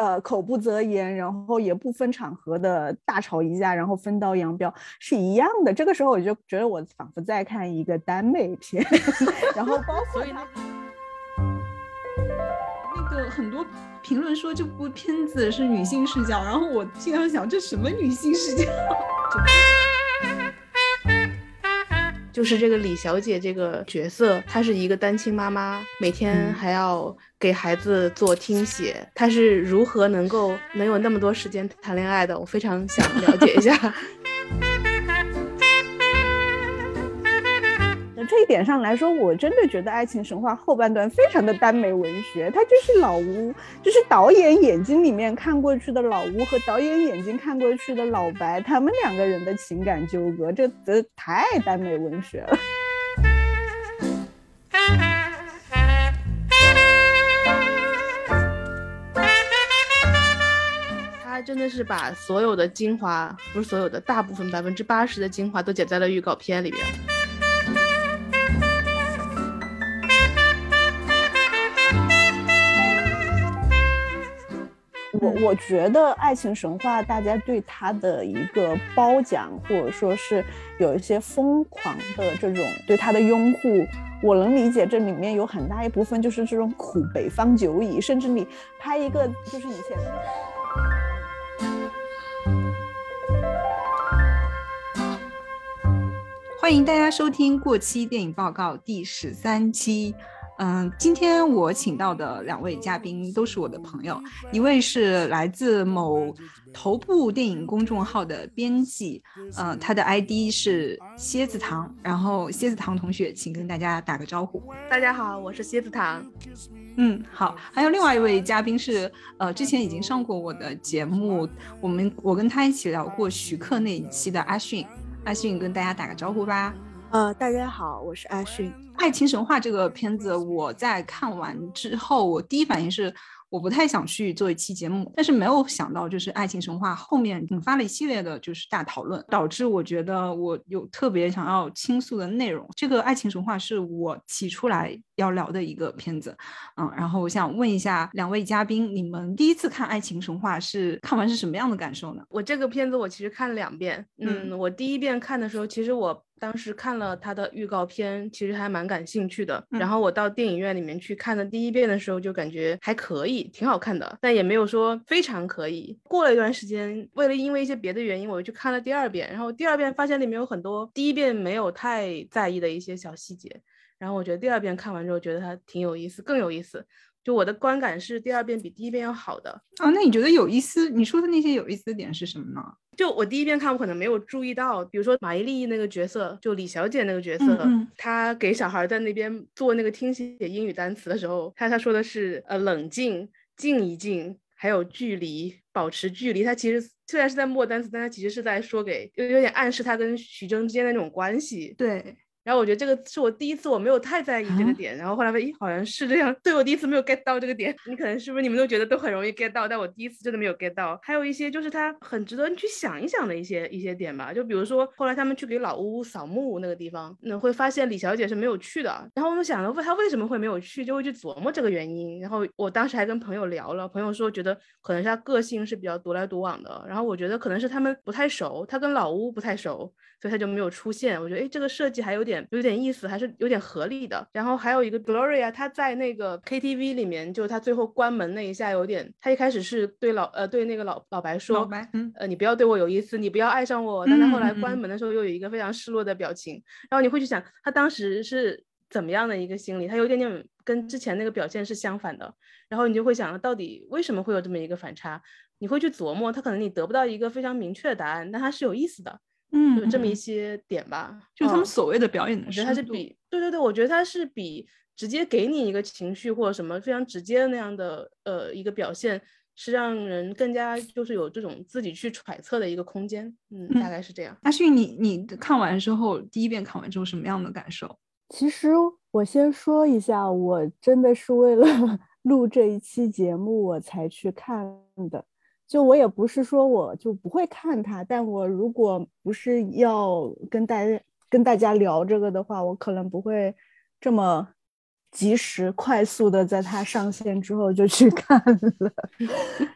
呃口不择言，然后也不分场合的大吵一架，然后分道扬镳是一样的。这个时候我就觉得我仿佛在看一个耽美片，然后包括那个很多评论说这部片子是女性视角，然后我经常想这什么女性视角？就是这个李小姐这个角色，她是一个单亲妈妈，每天还要给孩子做听写，她是如何能够能有那么多时间谈恋爱的？我非常想了解一下。这一点上来说，我真的觉得《爱情神话》后半段非常的耽美文学，它就是老吴，就是导演眼睛里面看过去的老吴和导演眼睛看过去的老白，他们两个人的情感纠葛，这这太耽美文学了。他真的是把所有的精华，不是所有的，大部分百分之八十的精华都剪在了预告片里边。我我觉得《爱情神话》大家对他的一个褒奖，或者说是有一些疯狂的这种对他的拥护，我能理解。这里面有很大一部分就是这种苦北方久矣，甚至你拍一个就是以前。欢迎大家收听《过期电影报告》第十三期。嗯，今天我请到的两位嘉宾都是我的朋友，一位是来自某头部电影公众号的编辑，嗯，他的 ID 是蝎子糖，然后蝎子糖同学，请跟大家打个招呼。大家好，我是蝎子糖。嗯，好，还有另外一位嘉宾是，呃，之前已经上过我的节目，我们我跟他一起聊过徐克那一期的阿迅，阿迅跟大家打个招呼吧。呃，大家好，我是阿勋。《爱情神话》这个片子，我在看完之后，我第一反应是。我不太想去做一期节目，但是没有想到，就是《爱情神话》后面引发了一系列的，就是大讨论，导致我觉得我有特别想要倾诉的内容。这个《爱情神话》是我提出来要聊的一个片子，嗯，然后我想问一下两位嘉宾，你们第一次看《爱情神话》是看完是什么样的感受呢？我这个片子我其实看了两遍，嗯，我第一遍看的时候，其实我。当时看了他的预告片，其实还蛮感兴趣的。然后我到电影院里面去看的第一遍的时候，就感觉还可以，挺好看的，但也没有说非常可以。过了一段时间，为了因为一些别的原因，我又去看了第二遍。然后第二遍发现里面有很多第一遍没有太在意的一些小细节。然后我觉得第二遍看完之后，觉得它挺有意思，更有意思。就我的观感是第二遍比第一遍要好的。啊，那你觉得有意思？你说的那些有意思的点是什么呢？就我第一遍看，我可能没有注意到，比如说马伊琍那个角色，就李小姐那个角色，她给小孩在那边做那个听写英语单词的时候，她她说的是呃冷静，静一静，还有距离，保持距离。她其实虽然是在默单词，但她其实是在说给，有有点暗示她跟徐峥之间的那种关系。对。然后我觉得这个是我第一次，我没有太在意这个点。然后后来发现，咦，好像是这样。对我第一次没有 get 到这个点，你可能是不是你们都觉得都很容易 get 到，但我第一次真的没有 get 到。还有一些就是他很值得你去想一想的一些一些点吧。就比如说后来他们去给老屋扫墓那个地方，那会发现李小姐是没有去的。然后我们想了，问她为什么会没有去，就会去琢磨这个原因。然后我当时还跟朋友聊了，朋友说觉得可能是他个性是比较独来独往的。然后我觉得可能是他们不太熟，他跟老屋不太熟。所以他就没有出现，我觉得哎，这个设计还有点有点意思，还是有点合理的。然后还有一个 Gloria，她在那个 KTV 里面，就她最后关门那一下有点，她一开始是对老呃对那个老老白说，老白呃你不要对我有意思，你不要爱上我。但他后来关门的时候又有一个非常失落的表情，然后你会去想他当时是怎么样的一个心理，他有点点跟之前那个表现是相反的。然后你就会想到底为什么会有这么一个反差？你会去琢磨，他可能你得不到一个非常明确的答案，但他是有意思的。嗯，有这么一些点吧，就是他们所谓的表演的，我觉得他是比，对对对，我觉得他是比直接给你一个情绪或者什么非常直接的那样的呃一个表现，是让人更加就是有这种自己去揣测的一个空间，嗯，大概是这样。阿旭，你你看完之后，第一遍看完之后什么样的感受？其实我先说一下，我真的是为了 录这一期节目我才去看的。就我也不是说我就不会看它，但我如果不是要跟大家跟大家聊这个的话，我可能不会这么及时快速的在它上线之后就去 看了。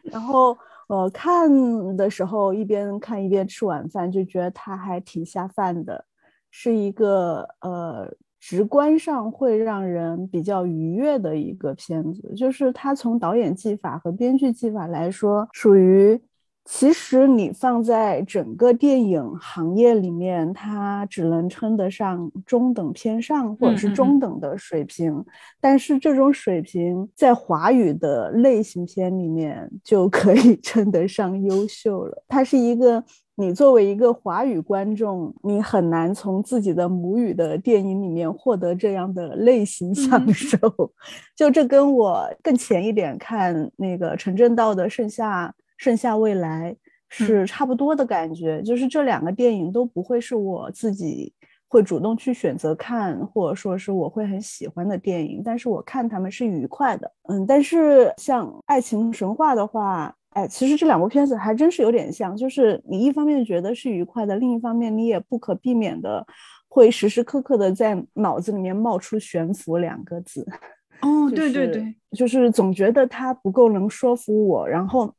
然后呃看的时候一边看一边吃晚饭，就觉得它还挺下饭的，是一个呃直观上会让人比较愉悦的一个片子。就是它从导演技法和编剧技法来说，属于。其实你放在整个电影行业里面，它只能称得上中等偏上或者是中等的水平。但是这种水平在华语的类型片里面就可以 称得上优秀了。它是一个你作为一个华语观众，你很难从自己的母语的电影里面获得这样的类型享受。就这跟我更前一点看那个陈正道的《盛夏》。盛夏未来是差不多的感觉，就是这两个电影都不会是我自己会主动去选择看，或者说是我会很喜欢的电影，但是我看他们是愉快的。嗯，但是像《爱情神话》的话，哎，其实这两部片子还真是有点像，就是你一方面觉得是愉快的，另一方面你也不可避免的会时时刻刻的在脑子里面冒出“悬浮”两个字。哦，对对对，就是总觉得它不够能说服我，然后。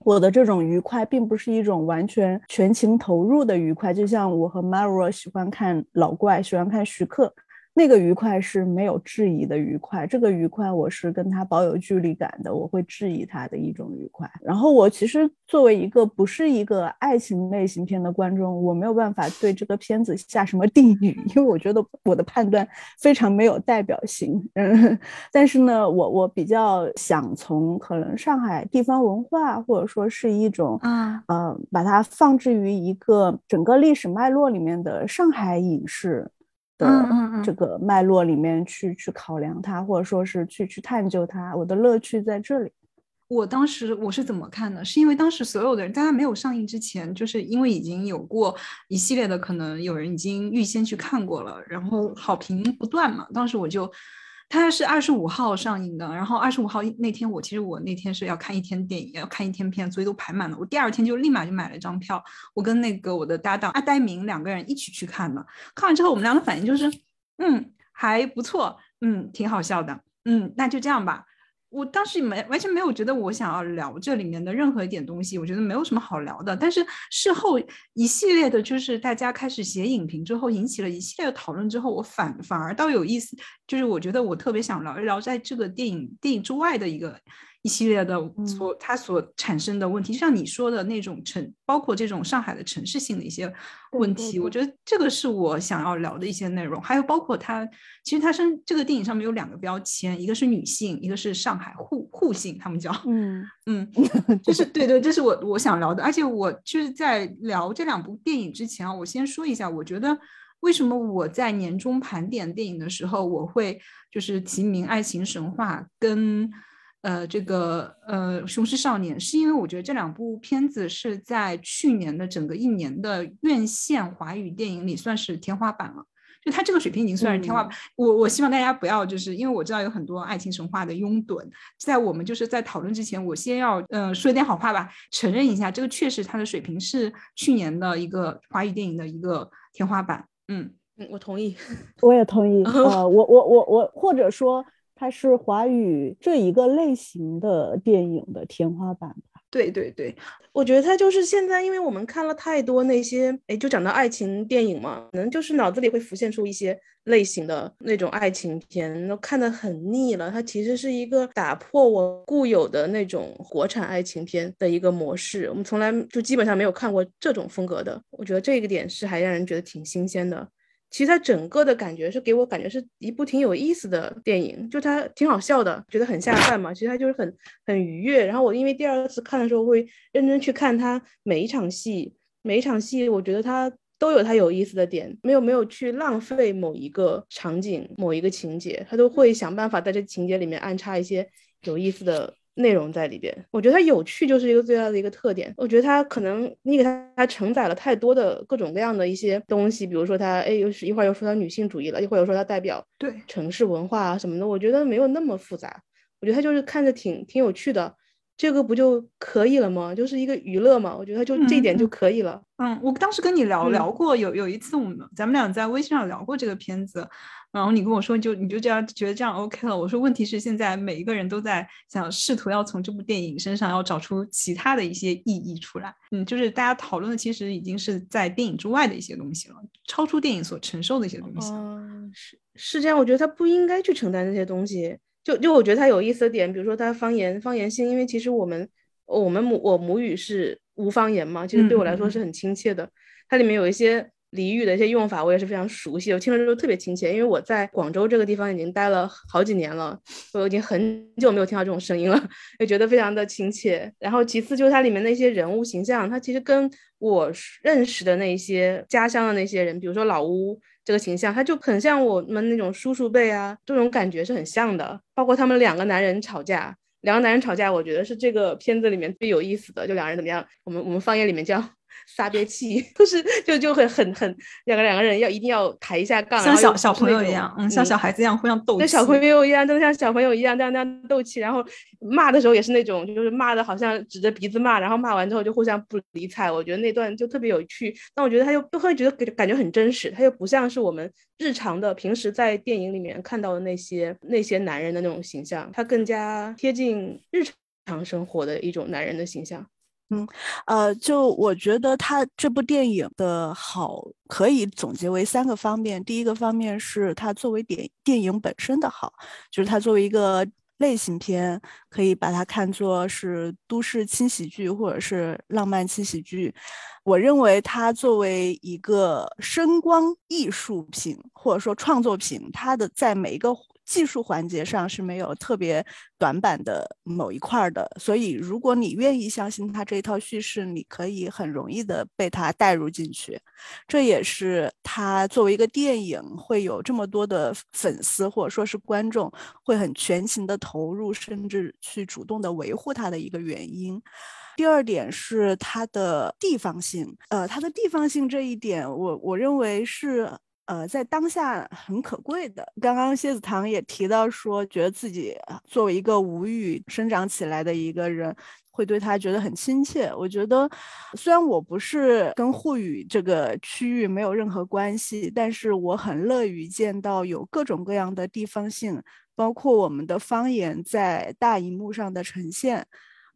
我的这种愉快并不是一种完全全情投入的愉快，就像我和 Mara 喜欢看老怪，喜欢看徐克。那个愉快是没有质疑的愉快，这个愉快我是跟他保有距离感的，我会质疑他的一种愉快。然后我其实作为一个不是一个爱情类型片的观众，我没有办法对这个片子下什么定语，因为我觉得我的判断非常没有代表性。嗯，但是呢，我我比较想从可能上海地方文化，或者说是一种啊呃，把它放置于一个整个历史脉络里面的上海影视。的这个脉络里面去去考量它，或者说是去去探究它，我的乐趣在这里。我当时我是怎么看的？是因为当时所有的人在它没有上映之前，就是因为已经有过一系列的，可能有人已经预先去看过了，然后好评不断嘛。当时我就。它是二十五号上映的，然后二十五号那天，我其实我那天是要看一天电影，要看一天片，所以都排满了。我第二天就立马就买了一张票，我跟那个我的搭档阿呆明两个人一起去看的。看完之后，我们俩的反应就是，嗯，还不错，嗯，挺好笑的，嗯，那就这样吧。我当时没完全没有觉得我想要聊这里面的任何一点东西，我觉得没有什么好聊的。但是事后一系列的，就是大家开始写影评之后，引起了一系列的讨论之后，我反反而倒有意思，就是我觉得我特别想聊一聊在这个电影电影之外的一个。一系列的所它所产生的问题，就像你说的那种城，包括这种上海的城市性的一些问题，我觉得这个是我想要聊的一些内容。还有包括它，其实它身这个电影上面有两个标签，一个是女性，一个是上海沪沪性，他们叫嗯 嗯，就是对对，这是我我想聊的。而且我就是在聊这两部电影之前啊，我先说一下，我觉得为什么我在年终盘点电影的时候，我会就是提名《爱情神话》跟。呃，这个呃，《雄狮少年》是因为我觉得这两部片子是在去年的整个一年的院线华语电影里算是天花板了，就它这个水平已经算是天花板。我我希望大家不要就是因为我知道有很多爱情神话的拥趸，在我们就是在讨论之前，我先要呃说一点好话吧，承认一下这个确实它的水平是去年的一个华语电影的一个天花板。嗯嗯，我同意，我也同意。呃，我我我我或者说。它是华语这一个类型的电影的天花板吧？对对对，我觉得它就是现在，因为我们看了太多那些，哎，就讲到爱情电影嘛，可能就是脑子里会浮现出一些类型的那种爱情片，都看得很腻了。它其实是一个打破我固有的那种国产爱情片的一个模式，我们从来就基本上没有看过这种风格的。我觉得这个点是还让人觉得挺新鲜的。其实它整个的感觉是给我感觉是一部挺有意思的电影，就它挺好笑的，觉得很下饭嘛。其实它就是很很愉悦。然后我因为第二次看的时候会认真去看它每一场戏，每一场戏我觉得它都有它有意思的点，没有没有去浪费某一个场景、某一个情节，它都会想办法在这情节里面安插一些有意思的。内容在里边，我觉得它有趣就是一个最大的一个特点。我觉得它可能你给它它承载了太多的各种各样的一些东西，比如说它哎又是一会儿又说它女性主义了，一会儿又说它代表对城市文化啊什么的，我觉得没有那么复杂。我觉得它就是看着挺挺有趣的，这个不就可以了吗？就是一个娱乐嘛，我觉得就这一点就可以了。嗯，我当时跟你聊聊过，有有一次我们咱们俩在微信上聊过这个片子，然后你跟我说就你就这样觉得这样 OK 了。我说问题是现在每一个人都在想试图要从这部电影身上要找出其他的一些意义出来。嗯，就是大家讨论的其实已经是在电影之外的一些东西了，超出电影所承受的一些东西。嗯，是是这样，我觉得他不应该去承担这些东西。就就我觉得他有意思的点，比如说他方言方言性，因为其实我们我们母我母语是无方言嘛，其实对我来说是很亲切的。它里面有一些俚语的一些用法，我也是非常熟悉，我听了之后特别亲切。因为我在广州这个地方已经待了好几年了，我已经很久没有听到这种声音了，也觉得非常的亲切。然后其次就是它里面那些人物形象，它其实跟我认识的那些家乡的那些人，比如说老屋。这个形象，他就很像我们那种叔叔辈啊，这种感觉是很像的。包括他们两个男人吵架，两个男人吵架，我觉得是这个片子里面最有意思的。就两人怎么样？我们我们方言里面叫。撒憋气，就是就就会很很两个两个人要一定要抬一下杠，像小小朋友一样，嗯，像小孩子一样互相斗气，像小朋友一样，真的像小朋友一样这样这样斗气。然后骂的时候也是那种，就是骂的好像指着鼻子骂，然后骂完之后就互相不理睬。我觉得那段就特别有趣。但我觉得他又又会觉得感感觉很真实，他又不像是我们日常的平时在电影里面看到的那些那些男人的那种形象，他更加贴近日常生活的一种男人的形象。嗯，呃，就我觉得他这部电影的好可以总结为三个方面。第一个方面是它作为电电影本身的好，就是它作为一个类型片，可以把它看作是都市轻喜剧或者是浪漫轻喜剧。我认为它作为一个声光艺术品或者说创作品，它的在每一个。技术环节上是没有特别短板的某一块的，所以如果你愿意相信他这一套叙事，你可以很容易的被他带入进去。这也是他作为一个电影会有这么多的粉丝或者说是观众会很全情的投入，甚至去主动的维护他的一个原因。第二点是它的地方性，呃，它的地方性这一点，我我认为是。呃，在当下很可贵的。刚刚谢子堂也提到说，觉得自己作为一个吴语生长起来的一个人，会对他觉得很亲切。我觉得，虽然我不是跟沪语这个区域没有任何关系，但是我很乐于见到有各种各样的地方性，包括我们的方言在大荧幕上的呈现。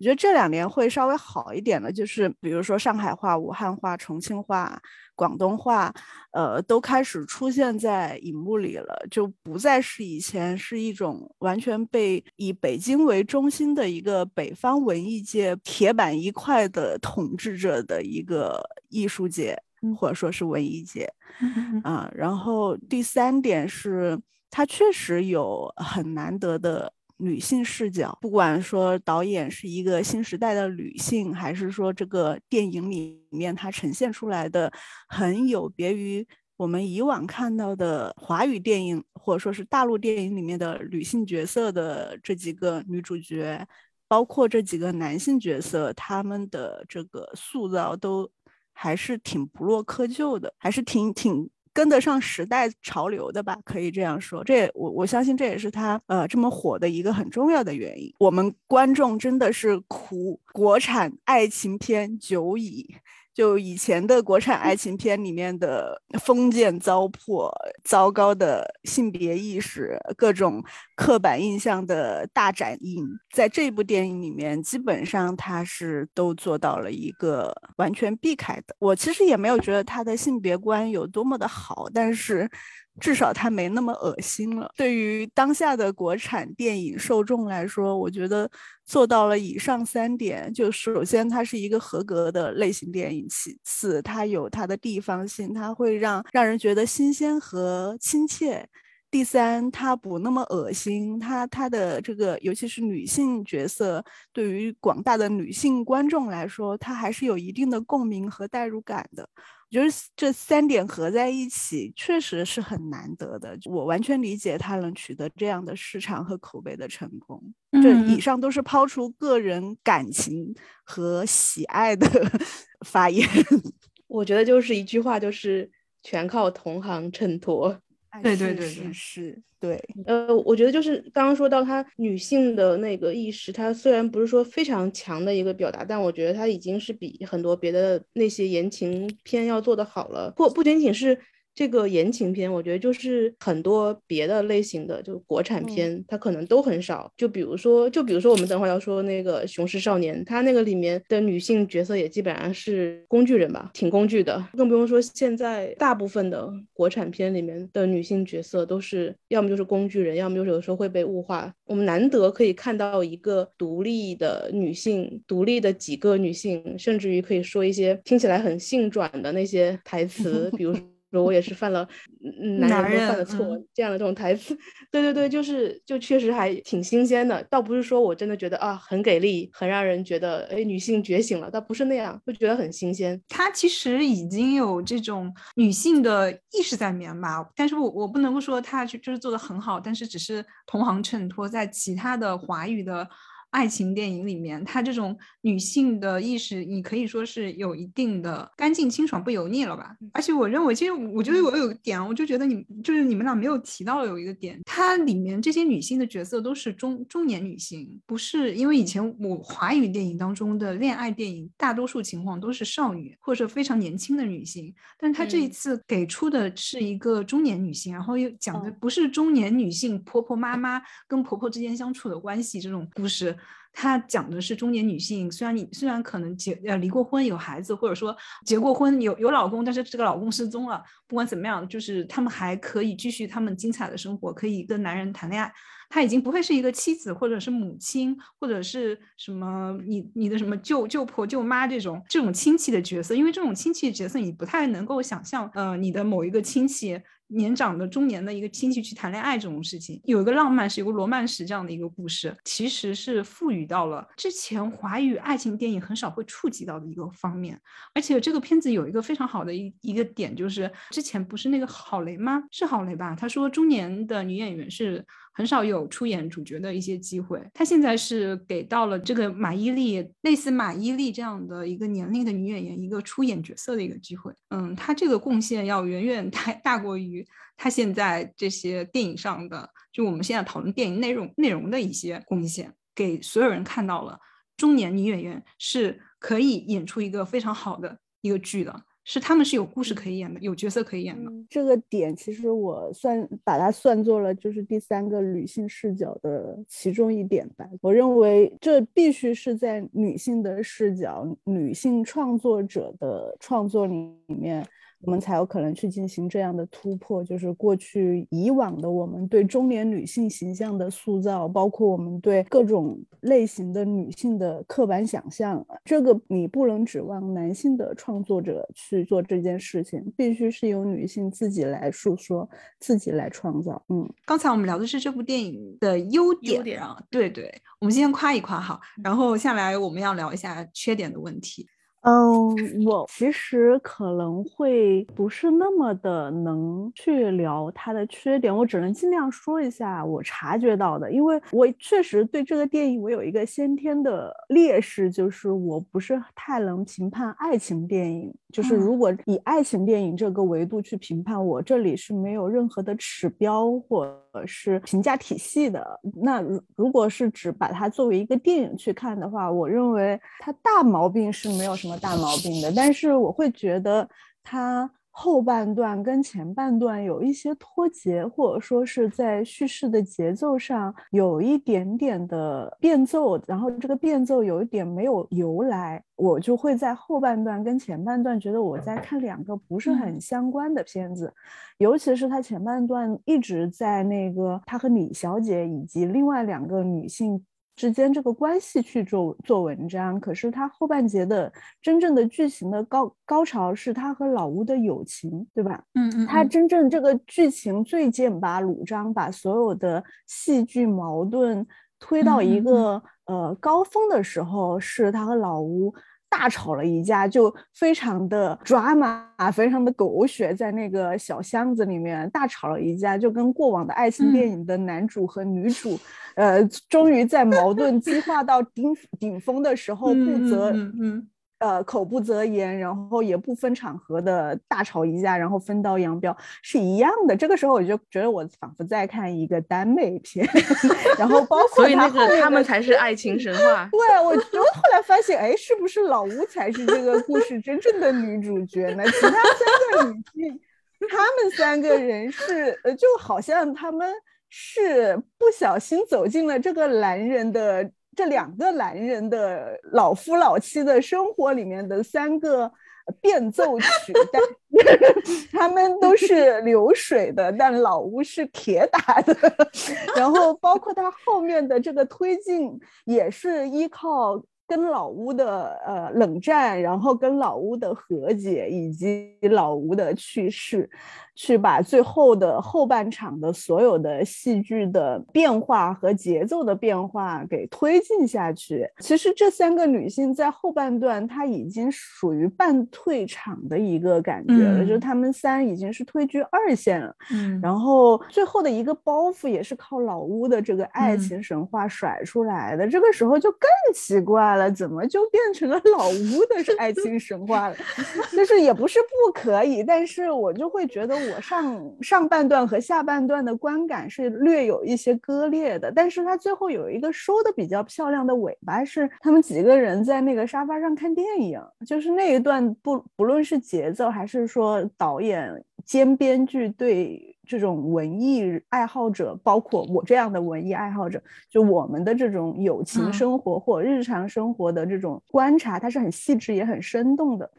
我觉得这两年会稍微好一点的，就是比如说上海话、武汉话、重庆话、广东话，呃，都开始出现在荧幕里了，就不再是以前是一种完全被以北京为中心的一个北方文艺界铁板一块的统治着的一个艺术界，或者说是文艺界，啊。然后第三点是，它确实有很难得的。女性视角，不管说导演是一个新时代的女性，还是说这个电影里面它呈现出来的很有别于我们以往看到的华语电影，或者说是大陆电影里面的女性角色的这几个女主角，包括这几个男性角色，他们的这个塑造都还是挺不落窠臼的，还是挺挺。跟得上时代潮流的吧，可以这样说。这也我我相信这也是他呃这么火的一个很重要的原因。我们观众真的是苦国产爱情片久矣。就以前的国产爱情片里面的封建糟粕、糟糕的性别意识、各种刻板印象的大展映，在这部电影里面，基本上他是都做到了一个完全避开的。我其实也没有觉得他的性别观有多么的好，但是。至少它没那么恶心了。对于当下的国产电影受众来说，我觉得做到了以上三点，就首先它是一个合格的类型电影，其次它有它的地方性，它会让让人觉得新鲜和亲切；第三，它不那么恶心，它它的这个尤其是女性角色，对于广大的女性观众来说，它还是有一定的共鸣和代入感的。我觉得这三点合在一起，确实是很难得的。我完全理解他能取得这样的市场和口碑的成功。这以上都是抛出个人感情和喜爱的 发言。我觉得就是一句话，就是全靠同行衬托。对对对是是，对。呃，我觉得就是刚刚说到她女性的那个意识，她虽然不是说非常强的一个表达，但我觉得她已经是比很多别的那些言情片要做的好了。不不仅仅是。这个言情片，我觉得就是很多别的类型的，就国产片，它可能都很少。就比如说，就比如说我们等会儿要说那个《雄狮少年》，它那个里面的女性角色也基本上是工具人吧，挺工具的。更不用说现在大部分的国产片里面的女性角色都是要么就是工具人，要么就是有时候会被物化。我们难得可以看到一个独立的女性，独立的几个女性，甚至于可以说一些听起来很性转的那些台词，比如。说我也是犯了男人犯的错这样的这种台词，对对对，就是就确实还挺新鲜的，倒不是说我真的觉得啊很给力，很让人觉得哎女性觉醒了，倒不是那样，就觉得很新鲜。她其实已经有这种女性的意识在里面吧，但是我我不能够说她就就是做的很好，但是只是同行衬托，在其他的华语的。爱情电影里面，她这种女性的意识，你可以说是有一定的干净清爽不油腻了吧？而且我认为，其实我觉得我有个点，我就觉得你就是你们俩没有提到有一个点，它里面这些女性的角色都是中中年女性，不是因为以前我华语电影当中的恋爱电影，大多数情况都是少女或者非常年轻的女性，但她这一次给出的是一个中年女性，然后又讲的不是中年女性婆婆妈妈跟婆婆之间相处的关系这种故事。他讲的是中年女性，虽然你虽然可能结呃离过婚有孩子，或者说结过婚有有老公，但是这个老公失踪了。不管怎么样，就是他们还可以继续他们精彩的生活，可以跟男人谈恋爱。她已经不会是一个妻子，或者是母亲，或者是什么你你的什么舅舅婆舅妈这种这种亲戚的角色，因为这种亲戚角色你不太能够想象，呃，你的某一个亲戚。年长的中年的一个亲戚去谈恋爱这种事情，有一个浪漫史，有个罗曼史这样的一个故事，其实是赋予到了之前华语爱情电影很少会触及到的一个方面。而且这个片子有一个非常好的一一个点，就是之前不是那个郝蕾吗？是郝蕾吧？他说中年的女演员是。很少有出演主角的一些机会，他现在是给到了这个马伊琍，类似马伊琍这样的一个年龄的女演员一个出演角色的一个机会。嗯，她这个贡献要远远大大过于她现在这些电影上的，就我们现在讨论电影内容内容的一些贡献，给所有人看到了中年女演员是可以演出一个非常好的一个剧的。是他们是有故事可以演的，有角色可以演的。这个点其实我算把它算作了，就是第三个女性视角的其中一点吧。我认为这必须是在女性的视角、女性创作者的创作里面。我们才有可能去进行这样的突破，就是过去以往的我们对中年女性形象的塑造，包括我们对各种类型的女性的刻板想象，这个你不能指望男性的创作者去做这件事情，必须是由女性自己来诉说，自己来创造。嗯，刚才我们聊的是这部电影的优点啊，对对，我们先夸一夸哈，然后下来我们要聊一下缺点的问题。嗯，我其实可能会不是那么的能去聊它的缺点，我只能尽量说一下我察觉到的，因为我确实对这个电影我有一个先天的劣势，就是我不是太能评判爱情电影，就是如果以爱情电影这个维度去评判，我这里是没有任何的指标或是评价体系的。那如如果是只把它作为一个电影去看的话，我认为它大毛病是没有什么。大毛病的，但是我会觉得它后半段跟前半段有一些脱节，或者说是在叙事的节奏上有一点点的变奏，然后这个变奏有一点没有由来，我就会在后半段跟前半段觉得我在看两个不是很相关的片子，尤其是他前半段一直在那个他和李小姐以及另外两个女性。之间这个关系去做做文章，可是他后半节的真正的剧情的高高潮是他和老吴的友情，对吧？嗯嗯，他真正这个剧情最剑拔弩张，把所有的戏剧矛盾推到一个呃高峰的时候，是他和老吴。大吵了一架，就非常的 drama，，非常的狗血，在那个小箱子里面大吵了一架，就跟过往的爱情电影的男主和女主，呃，终于在矛盾激化到顶顶峰的时候，不择嗯呃口不择言，然后也不分场合的大吵一架，然后分道扬镳是一样的。这个时候我就觉得我仿佛在看一个耽美片，然后包括所以那个他们才是爱情神话。对，我我后来发现，哎，是不是老吴才是这个故事真正的女主角呢？其他三个女性，他们三个人是呃，就好像他们是不小心走进了这个男人的。这两个男人的老夫老妻的生活里面的三个变奏曲，但 他们都是流水的，但老吴是铁打的。然后包括他后面的这个推进，也是依靠。跟老屋的呃冷战，然后跟老屋的和解，以及老吴的去世，去把最后的后半场的所有的戏剧的变化和节奏的变化给推进下去。其实这三个女性在后半段，她已经属于半退场的一个感觉了，就是她们三已经是退居二线了。嗯，然后最后的一个包袱也是靠老屋的这个爱情神话甩出来的。这个时候就更奇怪了。怎么就变成了老吴的爱情神话了？就是也不是不可以，但是我就会觉得我上上半段和下半段的观感是略有一些割裂的。但是他最后有一个收的比较漂亮的尾巴，是他们几个人在那个沙发上看电影，就是那一段不不论是节奏还是说导演兼编剧对。这种文艺爱好者，包括我这样的文艺爱好者，就我们的这种友情生活或日常生活的这种观察，它是很细致也很生动的。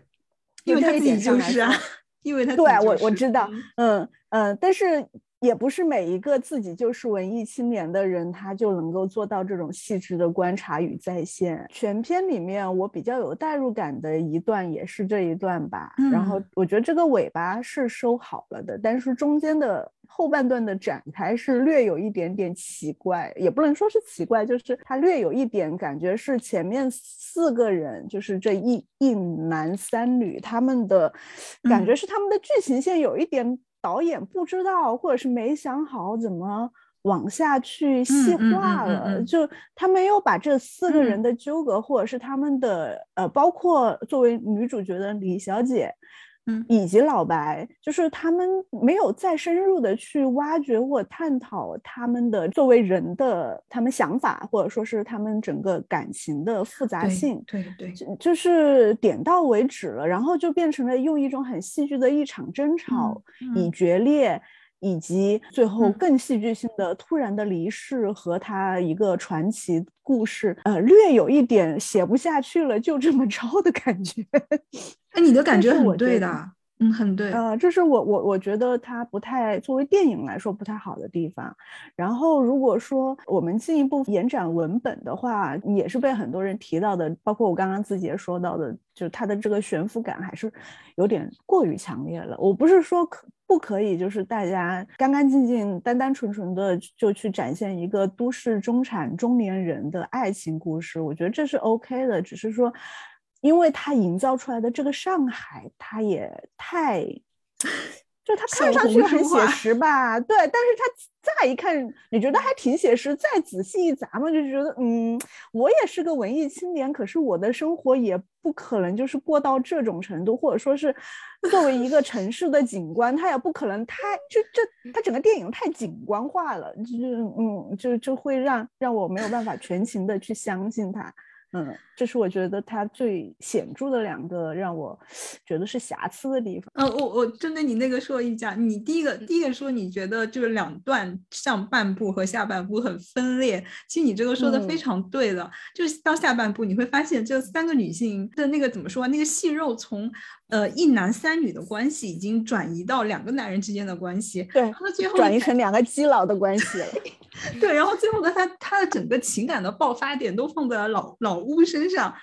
因为他自己就是啊，因为他对我我知道，嗯嗯，但是。也不是每一个自己就是文艺青年的人，他就能够做到这种细致的观察与再现。全片里面，我比较有代入感的一段也是这一段吧。然后我觉得这个尾巴是收好了的，但是中间的后半段的展开是略有一点点奇怪，也不能说是奇怪，就是它略有一点感觉是前面四个人，就是这一一男三女，他们的感觉是他们的剧情线有一点。导演不知道，或者是没想好怎么往下去细化了，就他没有把这四个人的纠葛，或者是他们的呃，包括作为女主角的李小姐。嗯，以及老白，就是他们没有再深入的去挖掘或探讨他们的作为人的他们想法，或者说是他们整个感情的复杂性。对对，就是点到为止了，然后就变成了用一种很戏剧的一场争吵以决裂。以及最后更戏剧性的突然的离世和他一个传奇故事，呃，略有一点写不下去了，就这么着的感觉。哎，你的感觉很对的，嗯，很对。呃，这是我我我觉得它不太作为电影来说不太好的地方。然后如果说我们进一步延展文本的话，也是被很多人提到的，包括我刚刚自己也说到的，就是它的这个悬浮感还是有点过于强烈了。我不是说可。不可以，就是大家干干净净、单单纯纯的就去展现一个都市中产中年人的爱情故事，我觉得这是 OK 的。只是说，因为他营造出来的这个上海，他也太。就它看上去很写实吧，对，但是它乍一看，你觉得还挺写实，再仔细一咂嘛，就觉得，嗯，我也是个文艺青年，可是我的生活也不可能就是过到这种程度，或者说是 作为一个城市的景观，它也不可能太就这，它整个电影太景观化了，就是嗯，就就会让让我没有办法全情的去相信它。嗯，这是我觉得它最显著的两个让我觉得是瑕疵的地方。呃，我我针对你那个说一下，你第一个第一个说你觉得就是两段上半部和下半部很分裂，其实你这个说的非常对的，就是到下半部你会发现这三个女性的那个怎么说，那个细肉从。呃，一男三女的关系已经转移到两个男人之间的关系，对，最后转移成两个基佬的关系了。对，然后最后呢，他他的整个情感的爆发点都放在了老老乌身上。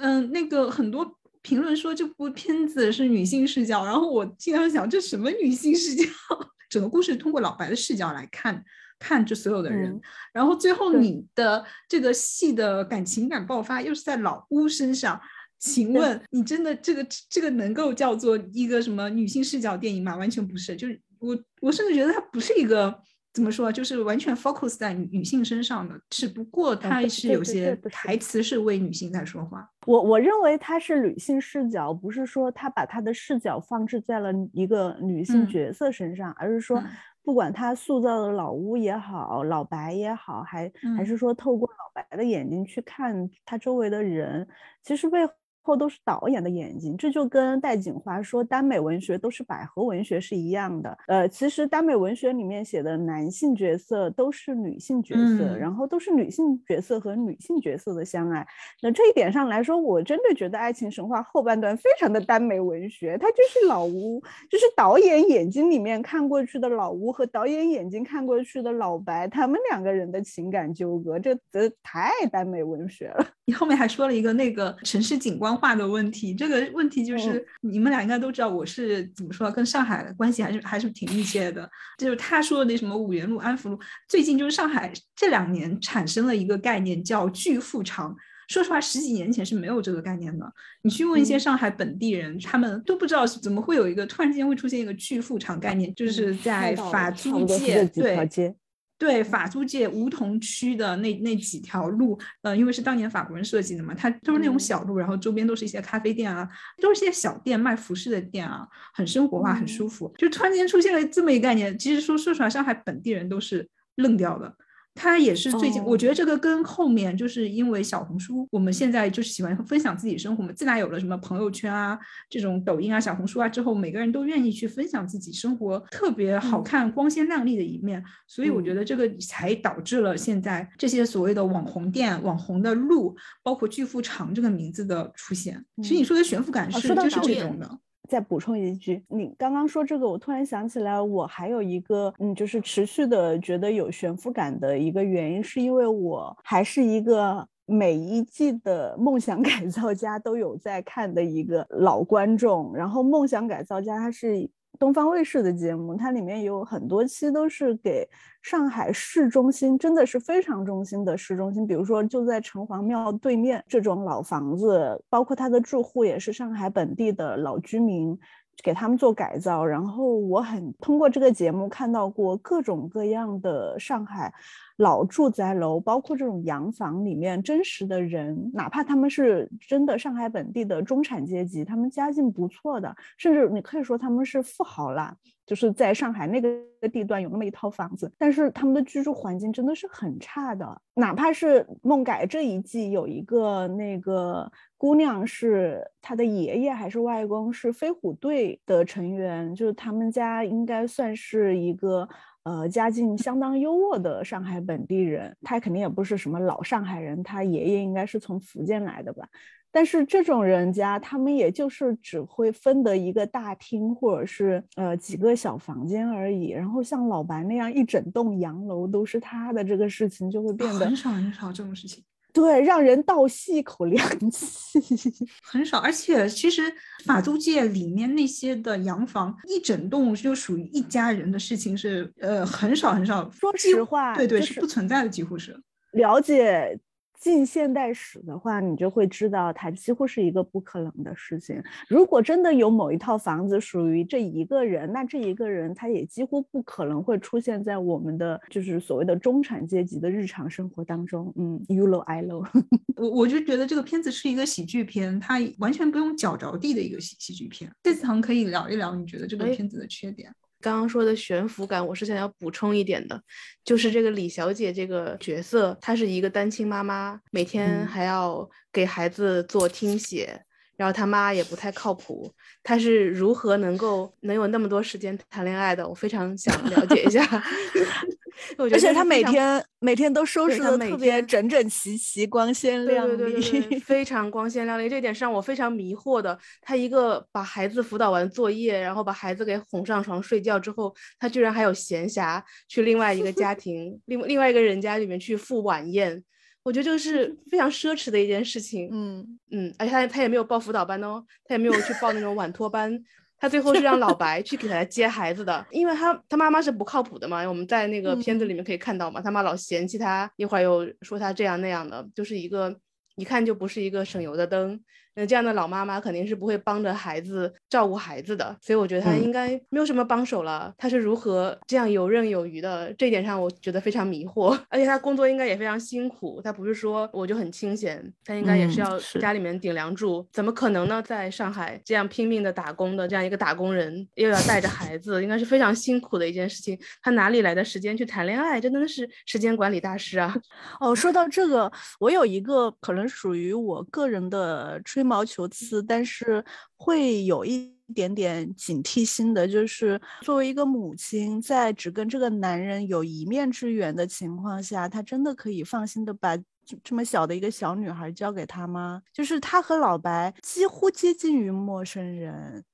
嗯，那个很多评论说这部片子是女性视角，然后我经常想，这什么女性视角？整个故事通过老白的视角来看，看这所有的人，然后最后你的这个戏的感情感爆发又是在老乌身上。请问你真的这个这个能够叫做一个什么女性视角电影吗？完全不是，就是我我甚至觉得它不是一个怎么说，就是完全 focus 在女性身上的，只不过它是有些台词是为女性在说话。我我认为它是女性视角，不是说他把他的视角放置在了一个女性角色身上，而是说，不管他塑造的老屋也好，老白也好，还还是说透过老白的眼睛去看他周围的人，其实为。后都是导演的眼睛，这就跟戴锦华说耽美文学都是百合文学是一样的。呃，其实耽美文学里面写的男性角色都是女性角色，然后都是女性角色和女性角色的相爱。那这一点上来说，我真的觉得《爱情神话》后半段非常的耽美文学，它就是老吴，就是导演眼睛里面看过去的老吴和导演眼睛看过去的老白，他们两个人的情感纠葛，这这太耽美文学了。你后面还说了一个那个城市景观。化的问题，这个问题就是你们俩应该都知道，我是怎么说，跟上海的关系还是还是挺密切的。就是他说的那什么五原路、安福路，最近就是上海这两年产生了一个概念叫巨富长。说实话，十几年前是没有这个概念的。你去问一些上海本地人，他们都不知道怎么会有一个突然之间会出现一个巨富长概念，就是在法租界对。对法租界梧桐区的那那几条路，呃，因为是当年法国人设计的嘛，它都是那种小路，然后周边都是一些咖啡店啊，都是一些小店卖服饰的店啊，很生活化，很舒服。就突然间出现了这么一个概念，其实说说出来，上海本地人都是愣掉的。他也是最近，我觉得这个跟后面就是因为小红书，我们现在就是喜欢分享自己生活嘛。自打有了什么朋友圈啊，这种抖音啊、小红书啊之后，每个人都愿意去分享自己生活特别好看、光鲜亮丽的一面。所以我觉得这个才导致了现在这些所谓的网红店、网红的路，包括巨富长这个名字的出现。其实你说的悬浮感是就是这种的。再补充一句，你刚刚说这个，我突然想起来，我还有一个，嗯，就是持续的觉得有悬浮感的一个原因，是因为我还是一个每一季的《梦想改造家》都有在看的一个老观众，然后《梦想改造家》它是。东方卫视的节目，它里面有很多期都是给上海市中心，真的是非常中心的市中心，比如说就在城隍庙对面这种老房子，包括它的住户也是上海本地的老居民。给他们做改造，然后我很通过这个节目看到过各种各样的上海老住宅楼，包括这种洋房里面真实的人，哪怕他们是真的上海本地的中产阶级，他们家境不错的，甚至你可以说他们是富豪啦。就是在上海那个地段有那么一套房子，但是他们的居住环境真的是很差的。哪怕是孟改这一季有一个那个姑娘，是她的爷爷还是外公是飞虎队的成员，就是他们家应该算是一个呃家境相当优渥的上海本地人。他肯定也不是什么老上海人，他爷爷应该是从福建来的吧。但是这种人家，他们也就是只会分得一个大厅，或者是呃几个小房间而已。然后像老白那样一整栋洋楼都是他的，这个事情就会变得很少很少这种事情。对，让人倒吸一口凉气。很少，而且其实法租界里面那些的洋房，一整栋就属于一家人的事情是呃很少很少。说实话，对对是不存在的，几乎是了解。近现代史的话，你就会知道它几乎是一个不可能的事情。如果真的有某一套房子属于这一个人，那这一个人他也几乎不可能会出现在我们的就是所谓的中产阶级的日常生活当中。嗯，you know I know。我我就觉得这个片子是一个喜剧片，它完全不用脚着地的一个喜喜剧片。这次可以聊一聊，你觉得这个片子的缺点？刚刚说的悬浮感，我是想要补充一点的，就是这个李小姐这个角色，她是一个单亲妈妈，每天还要给孩子做听写，然后她妈也不太靠谱，她是如何能够能有那么多时间谈恋爱的？我非常想了解一下。而且他每天每天都收拾的特别整整齐齐、光鲜亮丽，对对对对，非常光鲜亮丽。这点是让我非常迷惑的。他一个把孩子辅导完作业，然后把孩子给哄上床睡觉之后，他居然还有闲暇去另外一个家庭、另另外一个人家里面去赴晚宴。我觉得这个是 非常奢侈的一件事情。嗯嗯，而且他他也没有报辅导班哦，他也没有去报那种晚托班。他最后是让老 白去给他接孩子的，因为他他妈妈是不靠谱的嘛。我们在那个片子里面可以看到嘛，他妈老嫌弃他，一会儿又说他这样那样的，就是一个一看就不是一个省油的灯。那这样的老妈妈肯定是不会帮着孩子照顾孩子的，所以我觉得她应该没有什么帮手了。她是如何这样游刃有余的？这一点上我觉得非常迷惑。而且她工作应该也非常辛苦，她不是说我就很清闲，她应该也是要家里面顶梁柱。怎么可能呢？在上海这样拼命的打工的这样一个打工人，又要带着孩子，应该是非常辛苦的一件事情。她哪里来的时间去谈恋爱？真的是时间管理大师啊！哦，说到这个，我有一个可能属于我个人的吹。毛求疵，但是会有一点点警惕心的，就是作为一个母亲，在只跟这个男人有一面之缘的情况下，她真的可以放心的把这么小的一个小女孩交给他吗？就是他和老白几乎接近于陌生人。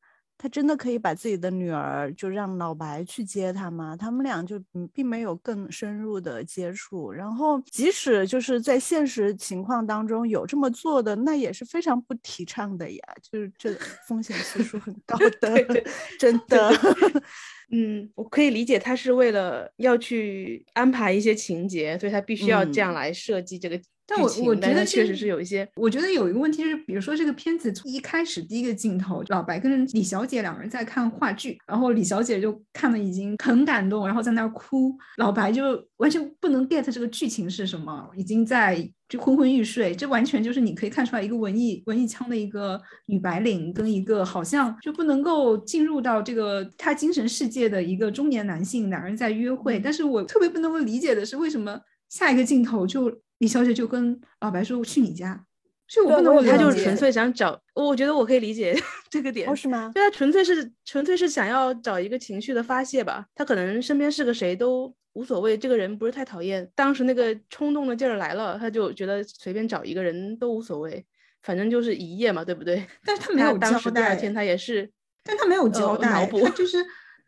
他真的可以把自己的女儿就让老白去接他吗？他们俩就并没有更深入的接触。然后，即使就是在现实情况当中有这么做的，那也是非常不提倡的呀。就是这 风险系数很高的，真的。嗯，我可以理解他是为了要去安排一些情节，所以他必须要这样来设计这个。但我我觉得确实是有一些，我觉得有一个问题就是，比如说这个片子一开始第一个镜头，老白跟李小姐两个人在看话剧，然后李小姐就看的已经很感动，然后在那儿哭，老白就完全不能 get 这个剧情是什么，已经在就昏昏欲睡，这完全就是你可以看出来一个文艺文艺腔的一个女白领跟一个好像就不能够进入到这个他精神世界的一个中年男性，两人在约会，但是我特别不能够理解的是为什么下一个镜头就。李小姐就跟老白说：“我去你家。”所以我不能，他就纯粹想找。我觉得我可以理解 这个点。哦，是吗？对他纯粹是纯粹是想要找一个情绪的发泄吧。他可能身边是个谁都无所谓，这个人不是太讨厌。当时那个冲动的劲儿来了，他就觉得随便找一个人都无所谓，反正就是一夜嘛，对不对？但是他 没有当时第二天他也是，但他没有交代，他就是。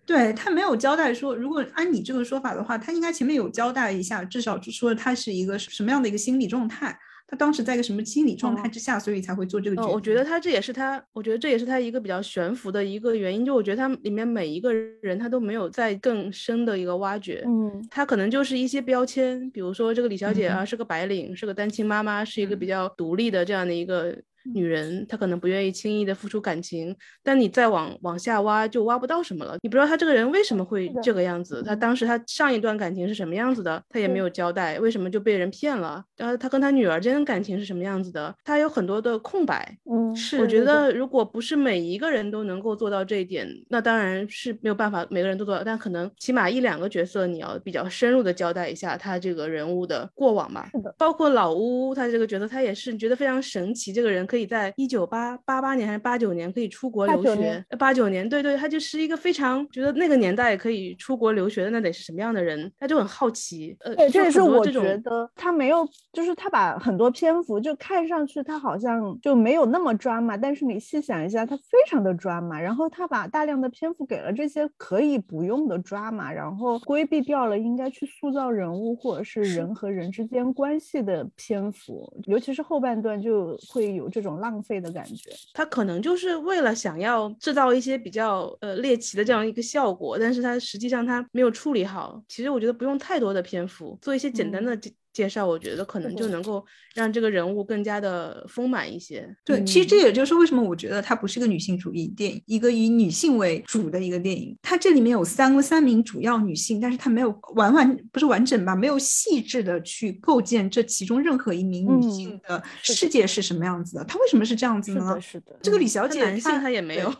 对他没有交代说，如果按你这个说法的话，他应该前面有交代一下，至少说他是一个什么样的一个心理状态，他当时在一个什么心理状态之下，所以才会做这个决定。我觉得他这也是他，我觉得这也是他一个比较悬浮的一个原因。就我觉得他里面每一个人他都没有在更深的一个挖掘，嗯，他可能就是一些标签，比如说这个李小姐啊是个白领，是个单亲妈妈，是一个比较独立的这样的一个。女人她可能不愿意轻易的付出感情，但你再往往下挖就挖不到什么了。你不知道他这个人为什么会这个样子，他当时他上一段感情是什么样子的，他也没有交代，为什么就被人骗了？然后他跟他女儿之间的感情是什么样子的？他有很多的空白。嗯，是。我觉得如果不是每一个人都能够做到这一点，那当然是没有办法每个人都做到，但可能起码一两个角色你要比较深入的交代一下他这个人物的过往吧。是的，包括老乌他这个角色，他也是觉得非常神奇，这个人可以在一九八八八年还是八九年可以出国留学？八九年，对对，他就是一个非常觉得那个年代可以出国留学的，那得是什么样的人？他就很好奇。呃，对，这也是我觉得他没有，就是他把很多篇幅就看上去他好像就没有那么抓嘛，但是你细想一下，他非常的抓嘛。然后他把大量的篇幅给了这些可以不用的抓嘛，然后规避掉了应该去塑造人物或者是人和人之间关系的篇幅，尤其是后半段就会有这种浪费的感。感觉他可能就是为了想要制造一些比较呃猎奇的这样一个效果，但是他实际上他没有处理好。其实我觉得不用太多的篇幅，做一些简单的。介绍我觉得可能就能够让这个人物更加的丰满一些。对，其实这也就是为什么我觉得它不是个女性主义电影，一个以女性为主的一个电影。它这里面有三个三名主要女性，但是它没有完完不是完整吧，没有细致的去构建这其中任何一名女性的世界是什么样子的。她为什么是这样子呢？是的，这个李小姐男性她也没有。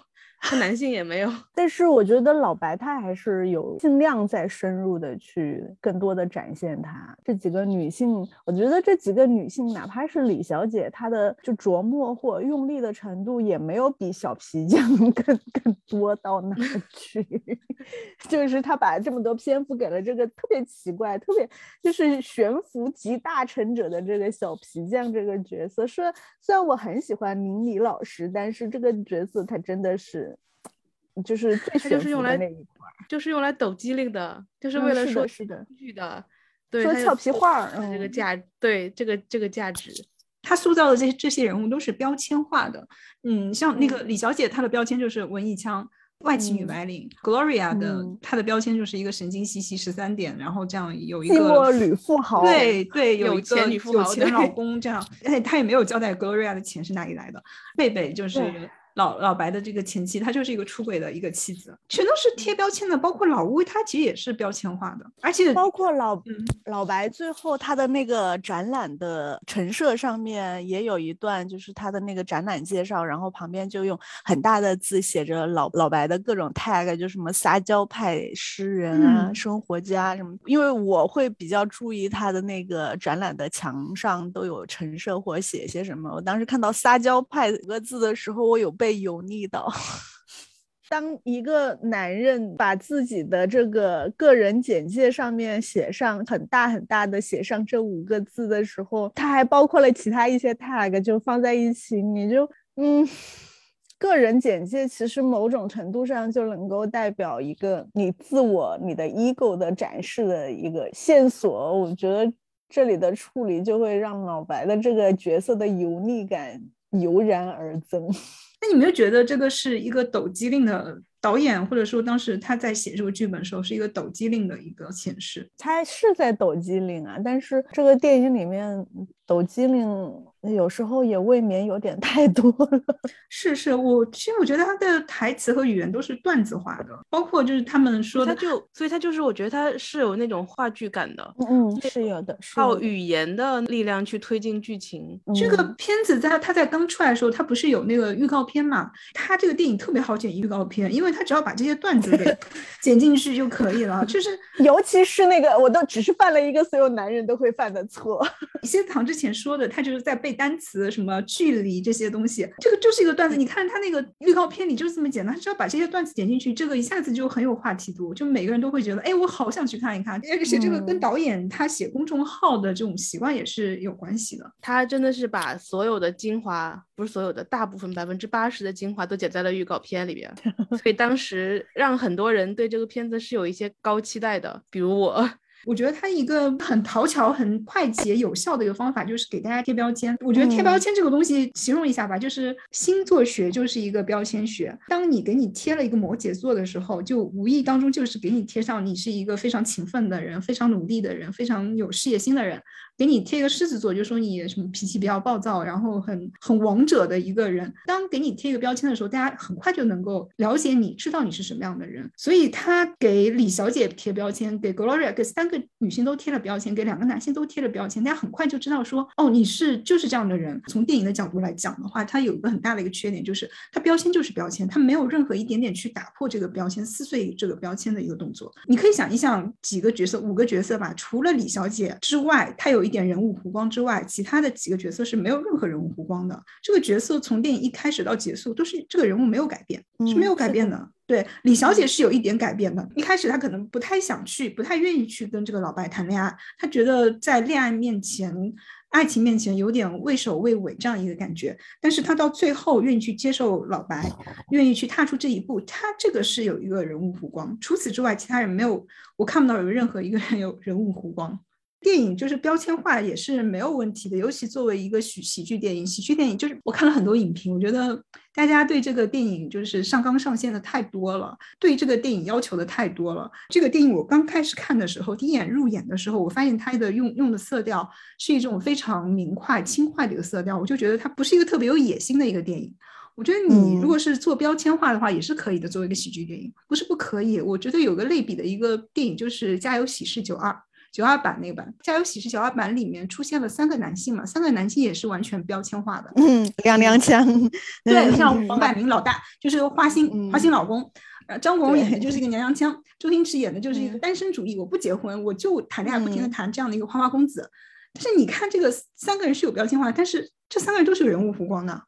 他男性也没有，但是我觉得老白他还是有尽量在深入的去更多的展现他这几个女性。我觉得这几个女性，哪怕是李小姐，她的就琢磨或用力的程度，也没有比小皮匠 更更多到哪 去。就是他把这么多篇幅给了这个特别奇怪、特别就是悬浮集大成者的这个小皮匠这个角色。说虽然我很喜欢明理老师，但是这个角色他真的是。就是最就是用来那一块，就是用来抖机灵的，就是为了说是的对说俏皮话儿，这个价对这个这个价值，他塑造的这些这些人物都是标签化的，嗯，像那个李小姐，她的标签就是文艺腔。外企女嗯。白领。Gloria 的嗯。她的标签就是一个神经兮兮十三点，然后这样有一个女富豪，对对，有有一个钱女富豪有钱老公这样，而且他也没有交代 Gloria 的钱是哪里来的。贝贝就是对老老白的这个前妻，她就是一个出轨的一个妻子，全都是贴标签的，包括老吴，他其实也是标签化的，而且包括老嗯老白最后他的那个展览的陈设上面也有一段，就是他的那个展览介绍，然后旁边就用很大的字写着老老白的各种 tag，就什么撒娇派诗人啊、嗯生活家什么。因为我会比较注意他的那个展览的墙上都有陈设或写些什么。我当时看到撒娇派这个字的时候，我有被油腻到。当一个男人把自己的这个个人简介上面写上很大很大的写上这五个字的时候，他还包括了其他一些 tag，就放在一起，你就嗯，个人简介其实某种程度上就能够代表一个你自我、你的 ego 的展示的一个线索。我觉得这里的处理就会让老白的这个角色的油腻感油然而增。那你没有觉得这个是一个抖机灵的导演，或者说当时他在写这个剧本的时候是一个抖机灵的一个显示？他是在抖机灵啊，但是这个电影里面抖机灵有时候也未免有点太多了。是是，我其实我觉得他的台词和语言都是段子化的，包括就是他们说的，他就所以他就是我觉得他是有那种话剧感的，嗯，是有的，是有的靠语言的力量去推进剧情。这个嗯片子在他在刚出来的时候，他不是有那个预告片嘛？他这个电影特别好剪预告片，因为他只要把这些段子给 剪进去就可以了。就是尤其是那个，我都只是犯了一个所有男人都会犯的错。谢堂之前说的，他就是在背单词、什么距离这些东西，这个就是一个段子。你看他那个预告片里就是这么简单，他只要把这些段子剪进去，这个一下子就很有话题度，就每个人都会觉得，哎，我好想去看一看。而且这个跟嗯导演他写公众号的这种习惯也是有关系的。他真的是把所有的精华，不是所有的，大部分百分之八十的精华都剪在了预告片里边，所以当时让很多人对这个片子是有一些高期待的，比如我。我觉得他一个很讨巧、很快捷、有效的一个方法，就是给大家贴标签。我觉得贴标嗯签这个东西，形容一下吧，就是星座学就是一个标签学。当你给你贴了一个摩羯座的时候，就无意当中就是给你贴上你是一个非常勤奋的人、非常努力的人、非常有事业心的人。给你贴一个狮子座，就说你什么脾气比较暴躁，然后很很王者的一个人。当给你贴一个标签的时候，大家很快就能够了解你，知道你是什么样的人。所以他给李小姐贴标签，给 Gloria 给三个女性都贴了标签，给两个男性都贴了标签，大家很快就知道说，哦，你是就是这样的人。从电影的角度来讲的话，它有一个很大的一个缺点，就是它标签就是标签，它没有任何一点点去打破这个标签、撕碎这个标签的一个动作。你可以想一想几个角色，五个角色吧，除了李小姐之外，她有一点人物弧光之外，其他的几个角色是没有任何人物弧光的。这个角色从电影一开始到结束，都是这个人物没有改变，是没嗯有改变的。对，李小姐是有一点改变的。一开始她可能不太想去，不太愿意去跟这个老白谈恋爱，她觉得在恋爱面前、爱情面前有点畏首畏尾这样一个感觉。但是她到最后愿意去接受老白，愿意去踏出这一步，她这个是有一个人物弧光。除此之外，其他人没有，我看不到有任何一个人有人物弧光。电影就是标签化也是没有问题的，尤其作为一个喜喜剧电影，喜剧电影就是我看了很多影评，我觉得大家对这个电影就是上纲上线的太多了，对这个电影要求的太多了。这个电影我刚开始看的时候，第一眼入眼的时候，我发现它的用用的色调是一种非常明快、轻快的一个色调，我就觉得它不是一个特别有野心的一个电影。我觉得你如果是做标签化的话，也是可以的，作为一个喜剧电影，不是不可以。我觉得有个类比的一个电影就是《家有喜事九二》。九二版那个版《家有喜事》九二版里面出现了三个男性嘛，三个男性也是完全标签化的。嗯，娘娘腔。对，像嗯黄百鸣老大就是花心花心老公，呃，张国荣演的就是一个娘娘腔，周星驰演的就是一个嗯单身主义，我不结婚，我就谈恋爱，不停的嗯谈这样的一个花花公子。但是你看这个三个人是有标签化，但是这三个人都是有人物弧光的。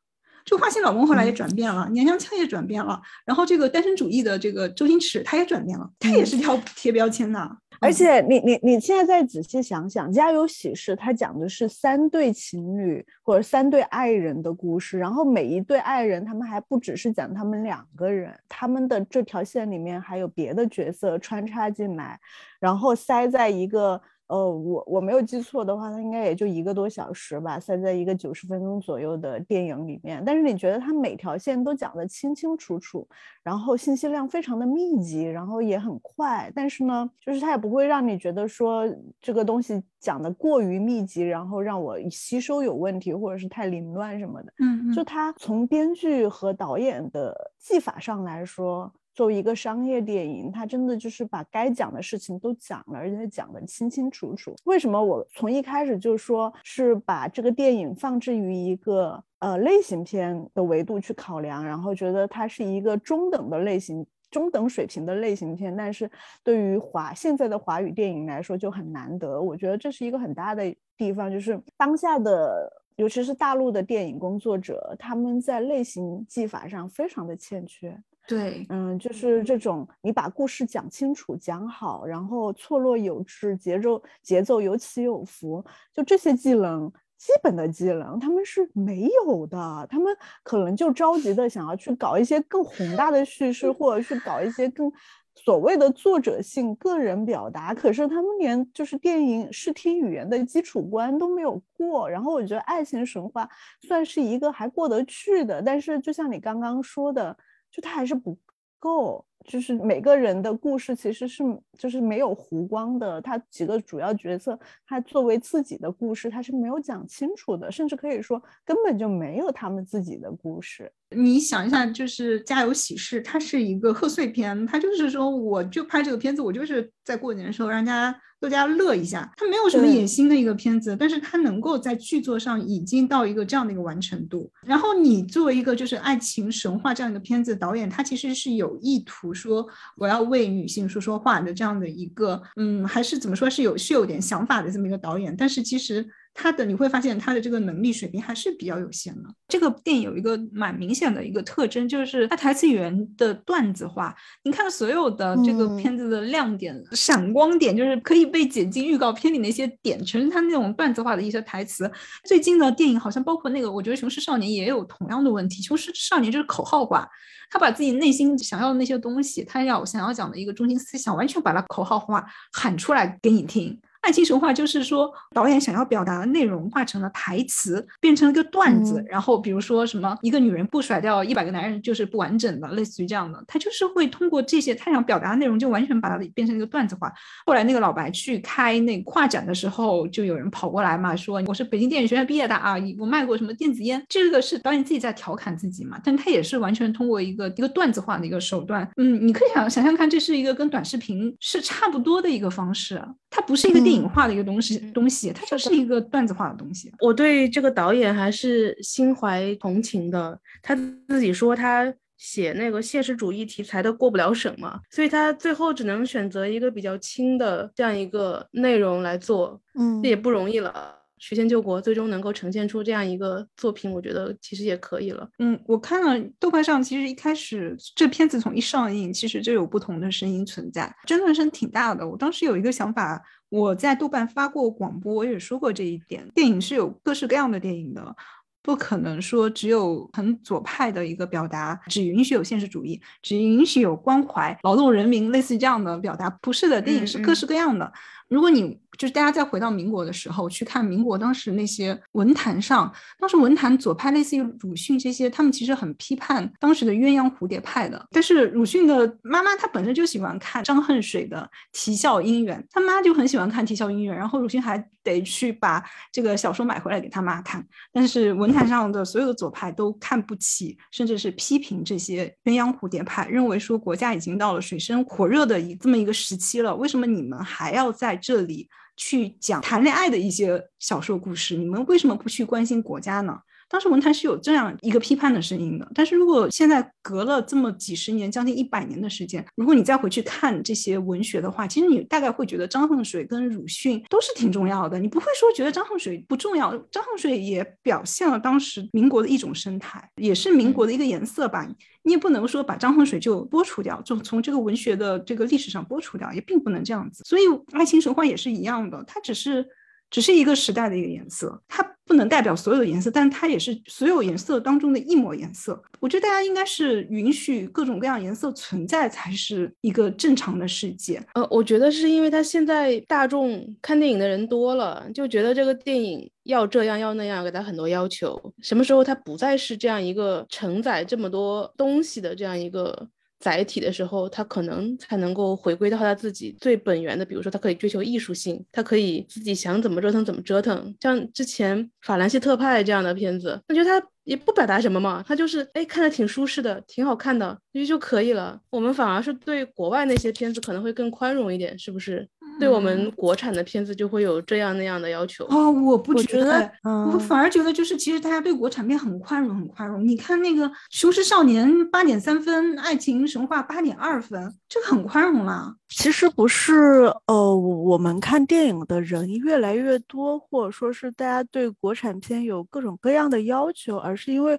就花心老公后来也转变了，娘娘腔也转变了，然后这个单身主义的这个周星驰他也转变了，他也是挑贴标签的。而且你你你现在再仔细想想，《家有喜事》它讲的是三对情侣或者三对爱人的故事，然后每一对爱人他们还不只是讲他们两个人，他们的这条线里面还有别的角色穿插进来，然后塞在一个呃，我我没有记错的话，它应该也就一个多小时吧，塞在一个九十分钟左右的电影里面。但是你觉得它每条线都讲得清清楚楚，然后信息量非常的密集，然后也很快。但是呢，就是它也不会让你觉得说这个东西讲的过于密集，然后让我吸收有问题，或者是太凌乱什么的。嗯，就它从编剧和导演的技法上来说。作为一个商业电影，它真的就是把该讲的事情都讲了，而且讲得清清楚楚。为什么我从一开始就说是把这个电影放置于一个呃类型片的维度去考量，然后觉得它是一个中等的类型、中等水平的类型片，但是对于华现在的华语电影来说就很难得。我觉得这是一个很大的地方，就是当下的，尤其是大陆的电影工作者，他们在类型技法上非常的欠缺。对，嗯，就是这种你把故事讲清楚、讲好，然后错落有致，节奏节奏有起有伏，就这些技能，基本的技能他们是没有的。他们可能就着急的想要去搞一些更宏大的叙事，或者去搞一些更所谓的作者性、个人表达，可是他们连就是电影视听语言的基础关都没有过。然后我觉得《爱情神话》算是一个还过得去的，但是就像你刚刚说的。就它还是不够，就是每个人的故事其实是就是没有弧光的，他几个主要角色，他作为自己的故事，他是没有讲清楚的，甚至可以说根本就没有他们自己的故事。你想一下，就是《家有喜事》，它是一个贺岁片，它就是说，我就拍这个片子，我就是在过年的时候让大家大家乐一下，它没有什么野心的一个片子，但是它能够在剧作上已经到一个这样的一个完成度。然后你作为一个就是爱情神话这样一个片子导演，他其实是有意图说我要为女性说说话的这样的一个，嗯，还是怎么说是有是有点想法的这么一个导演，但是其实。他的你会发现他的这个能力水平还是比较有限的。这个电影有一个蛮明显的一个特征，就是他台词语言的段子化。你看所有的这个片子的亮点、闪光点，就是可以被剪进预告片里那些点，全是他那种段子化的一些台词。最近的电影好像包括那个，我觉得《雄狮少年》也有同样的问题。《雄狮少年》就是口号化，他把自己内心想要的那些东西，他要想要讲的一个中心思想，完全把它口号化喊出来给你听。爱情神话就是说，导演想要表达的内容化成了台词，变成了一个段子。然后比如说什么，一个女人不甩掉一百个男人就是不完整的，类似于这样的。他就是会通过这些他想表达的内容，就完全把它变成一个段子化。后来那个老白去开那画展的时候，就有人跑过来嘛，说我是北京电影学院毕业的啊，我卖过什么电子烟。这个是导演自己在调侃自己嘛，但他也是完全通过一个一个段子化的一个手段。嗯，你可以想想象看，这是一个跟短视频是差不多的一个方式，它不是一个电影。化的一个东西，东西它就是一个段子化的东西。我对这个导演还是心怀同情的。他自己说他写那个现实主义题材的过不了审嘛，所以他最后只能选择一个比较轻的这样一个内容来做。嗯，这也不容易了。曲线救国最终能够呈现出这样一个作品，我觉得其实也可以了。嗯，我看了豆瓣上，其实一开始这片子从一上映，其实就有不同的声音存在，争论声挺大的。我当时有一个想法，我在豆瓣发过广播，我也说过这一点：电影是有各式各样的电影的，不可能说只有很左派的一个表达，只允许有现实主义，只允许有关怀劳动人民，类似于这样的表达。不是的，电影是各式各样的。如果你就是大家再回到民国的时候去看民国当时那些文坛上，当时文坛左派类似于鲁迅这些，他们其实很批判当时的鸳鸯蝴蝶派的。但是鲁迅的妈妈她本身就喜欢看张恨水的《啼笑姻缘》，他妈就很喜欢看《啼笑姻缘》，然后鲁迅还得去把这个小说买回来给他妈看。但是文坛上的所有的左派都看不起，甚至是批评这些鸳鸯蝴蝶派，认为说国家已经到了水深火热的一这么一个时期了，为什么你们还要在这里？去讲谈恋爱的一些小说故事，你们为什么不去关心国家呢？当时文坛是有这样一个批判的声音的，但是如果现在隔了这么几十年，将近一百年的时间，如果你再回去看这些文学的话，其实你大概会觉得张恨水跟鲁迅都是挺重要的，你不会说觉得张恨水不重要。张恨水也表现了当时民国的一种生态，也是民国的一个颜色吧。你也不能说把张恨水就剥除掉，就从这个文学的这个历史上剥除掉，也并不能这样子。所以爱情神话也是一样的，它只是。只是一个时代的一个颜色，它不能代表所有的颜色，但它也是所有颜色当中的一抹颜色。我觉得大家应该是允许各种各样颜色存在，才是一个正常的世界。呃，我觉得是因为他现在大众看电影的人多了，就觉得这个电影要这样要那样，给他很多要求。什么时候它不再是这样一个承载这么多东西的这样一个？载体的时候，他可能才能够回归到他自己最本源的，比如说他可以追求艺术性，他可以自己想怎么折腾怎么折腾。像之前法兰西特派这样的片子，我觉得他也不表达什么嘛，他就是哎看着挺舒适的，挺好看的，就就可以了。我们反而是对国外那些片子可能会更宽容一点，是不是？对我们国产的片子就会有这样那样的要求哦，我不觉得，我反而觉得就是其实大家对国产片很宽容，很宽容。你看那个《雄狮少年》八点三分，《爱情神话》八点二分，这个很宽容啦。其实不是，呃，我们看电影的人越来越多，或者说是大家对国产片有各种各样的要求，而是因为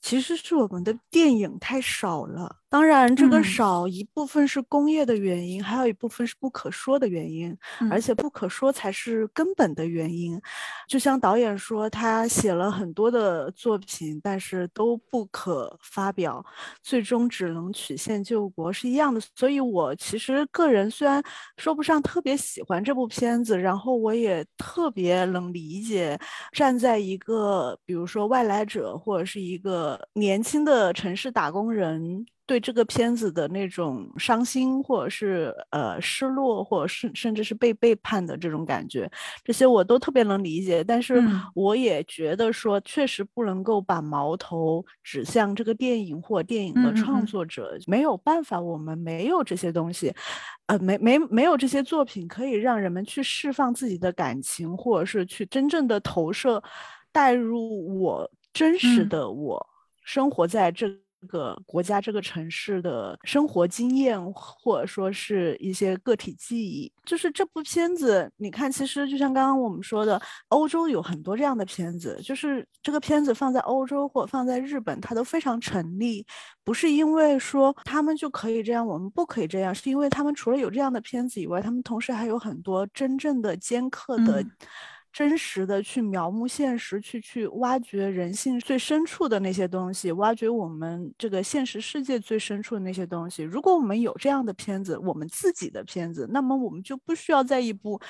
其实是我们的电影太少了。当然，这个少一部分是工业的原因，还有一部分是不可说的原因，而且不可说才是根本的原因。就像导演说，他写了很多的作品，但是都不可发表，最终只能曲线救国是一样的。所以，我其实个人虽然说不上特别喜欢这部片子，然后我也特别能理解，站在一个比如说外来者或者是一个年轻的城市打工人。对这个片子的那种伤心，或者是呃失落，或者是甚至是被背叛的这种感觉，这些我都特别能理解。但是我也觉得说，确实不能够把矛头指向这个电影或电影的创作者，没有办法，我们没有这些东西，呃，没没没有这些作品可以让人们去释放自己的感情，或者是去真正的投射，带入我真实的我生活在这。这个国家、这个城市的生活经验，或者说是一些个体记忆，就是这部片子，你看，其实就像刚刚我们说的，欧洲有很多这样的片子，就是这个片子放在欧洲或放在日本，它都非常成立，不是因为说他们就可以这样，我们不可以这样，是因为他们除了有这样的片子以外，他们同时还有很多真正的尖刻的。真实的去描摹现实，去去挖掘人性最深处的那些东西，挖掘我们这个现实世界最深处的那些东西。如果我们有这样的片子，我们自己的片子，那么我们就不需要在一部。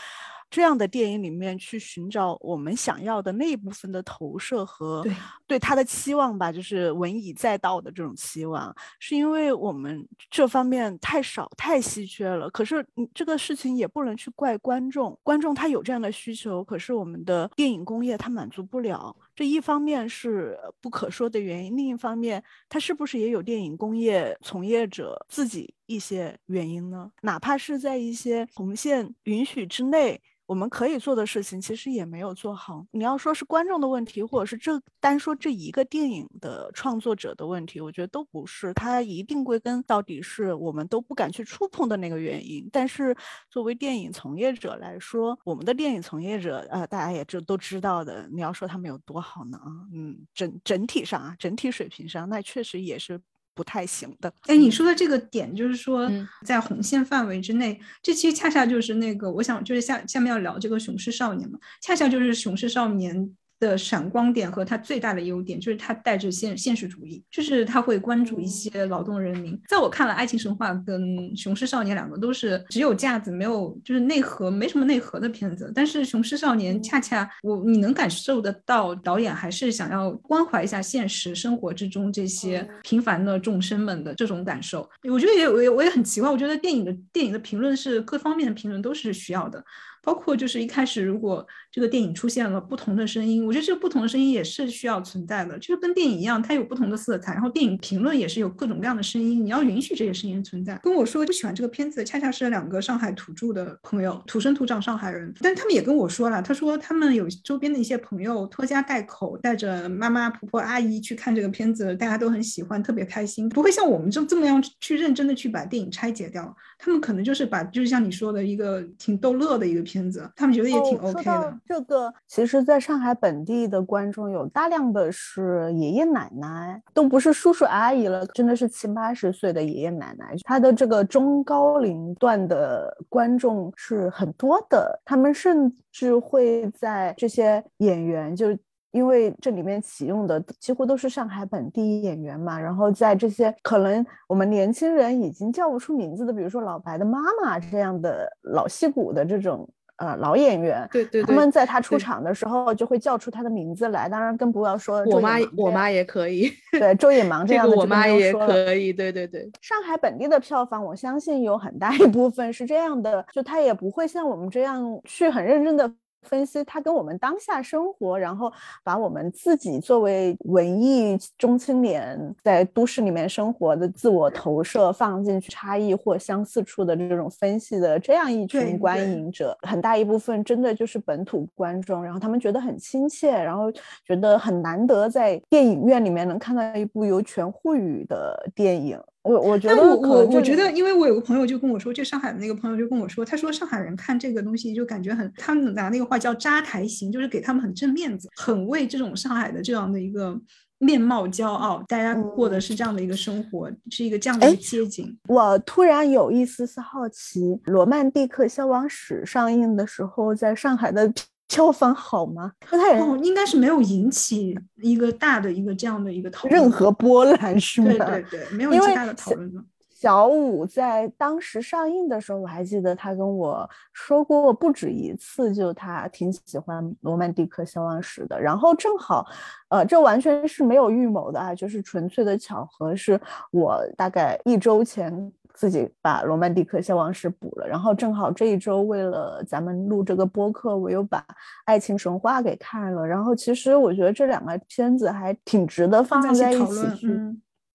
这样的电影里面去寻找我们想要的那一部分的投射和对他的期望吧，就是文以载道的这种期望，是因为我们这方面太少太稀缺了。可是你这个事情也不能去怪观众，观众他有这样的需求，可是我们的电影工业他满足不了。这一方面是不可说的原因，另一方面它是不是也有电影工业从业者自己一些原因呢？哪怕是在一些红线允许之内。我们可以做的事情其实也没有做好。你要说是观众的问题，或者是这单说这一个电影的创作者的问题，我觉得都不是。它一定归根到底是我们都不敢去触碰的那个原因。但是作为电影从业者来说，我们的电影从业者，呃，大家也知都知道的。你要说他们有多好呢？啊，嗯，整整体上啊，整体水平上，那确实也是。不太行的。哎，你说的这个点就是说，在红线范围之内，这其实恰恰就是那个，我想就是下下面要聊这个《雄狮少年》嘛，恰恰就是《雄狮少年》。的闪光点和他最大的优点就是他带着现现实主义，就是他会关注一些劳动人民。在我看来，《爱情神话》跟《雄狮少年》两个都是只有架子没有就是内核，没什么内核的片子。但是《雄狮少年》恰恰我你能感受得到，导演还是想要关怀一下现实生活之中这些平凡的众生们的这种感受。我觉得也我也我也很奇怪，我觉得电影的电影的评论是各方面的评论都是需要的。包括就是一开始，如果这个电影出现了不同的声音，我觉得这个不同的声音也是需要存在的，就是跟电影一样，它有不同的色彩。然后电影评论也是有各种各样的声音，你要允许这些声音存在。跟我说不喜欢这个片子，恰恰是两个上海土著的朋友，土生土长上海人，但他们也跟我说了，他说他们有周边的一些朋友拖家带口，带着妈妈、婆婆、阿姨去看这个片子，大家都很喜欢，特别开心，不会像我们这这么样去认真的去把电影拆解掉。他们可能就是把，就是像你说的一个挺逗乐的一个。片子，他们觉得也挺 OK 的。这个其实，在上海本地的观众有大量的是爷爷奶奶，都不是叔叔阿姨了，真的是七八十岁的爷爷奶奶。他的这个中高龄段的观众是很多的，他们甚至会在这些演员就。因为这里面启用的几乎都是上海本地演员嘛，然后在这些可能我们年轻人已经叫不出名字的，比如说老白的妈妈这样的老戏骨的这种呃老演员，对对，他们在他出场的时候就会叫出他的名字来。当然更不要说我妈，我妈也可以，对周野芒 这样的我妈也可以，对对对。上海本地的票房，我相信有很大一部分是这样的，就他也不会像我们这样去很认真的。分析它跟我们当下生活，然后把我们自己作为文艺中青年在都市里面生活的自我投射放进去，差异或相似处的这种分析的这样一群观影者，很大一部分真的就是本土观众，然后他们觉得很亲切，然后觉得很难得在电影院里面能看到一部由全沪语的电影。我我觉得，我我我觉得，因为我有个朋友就跟我说，就上海的那个朋友就跟我说，他说上海人看这个东西就感觉很，他们拿那个话叫扎台型，就是给他们很挣面子，很为这种上海的这样的一个面貌骄傲，大家过的是这样的一个生活，是一个这样的街景。我突然有一丝丝好奇，《罗曼蒂克消亡史》上映的时候，在上海的。票房好吗？那他也应该是没有引起一个大的一个这样的一个讨论，任何波澜是吗？对对对，没有引起大的讨论。小五在当时上映的时候，我还记得他跟我说过不止一次，就他挺喜欢《罗曼蒂克消亡史》的。然后正好，呃，这完全是没有预谋的啊，就是纯粹的巧合，是我大概一周前。自己把《罗曼蒂克消亡史》补了，然后正好这一周为了咱们录这个播客，我又把《爱情神话》给看了。然后其实我觉得这两个片子还挺值得放在一起去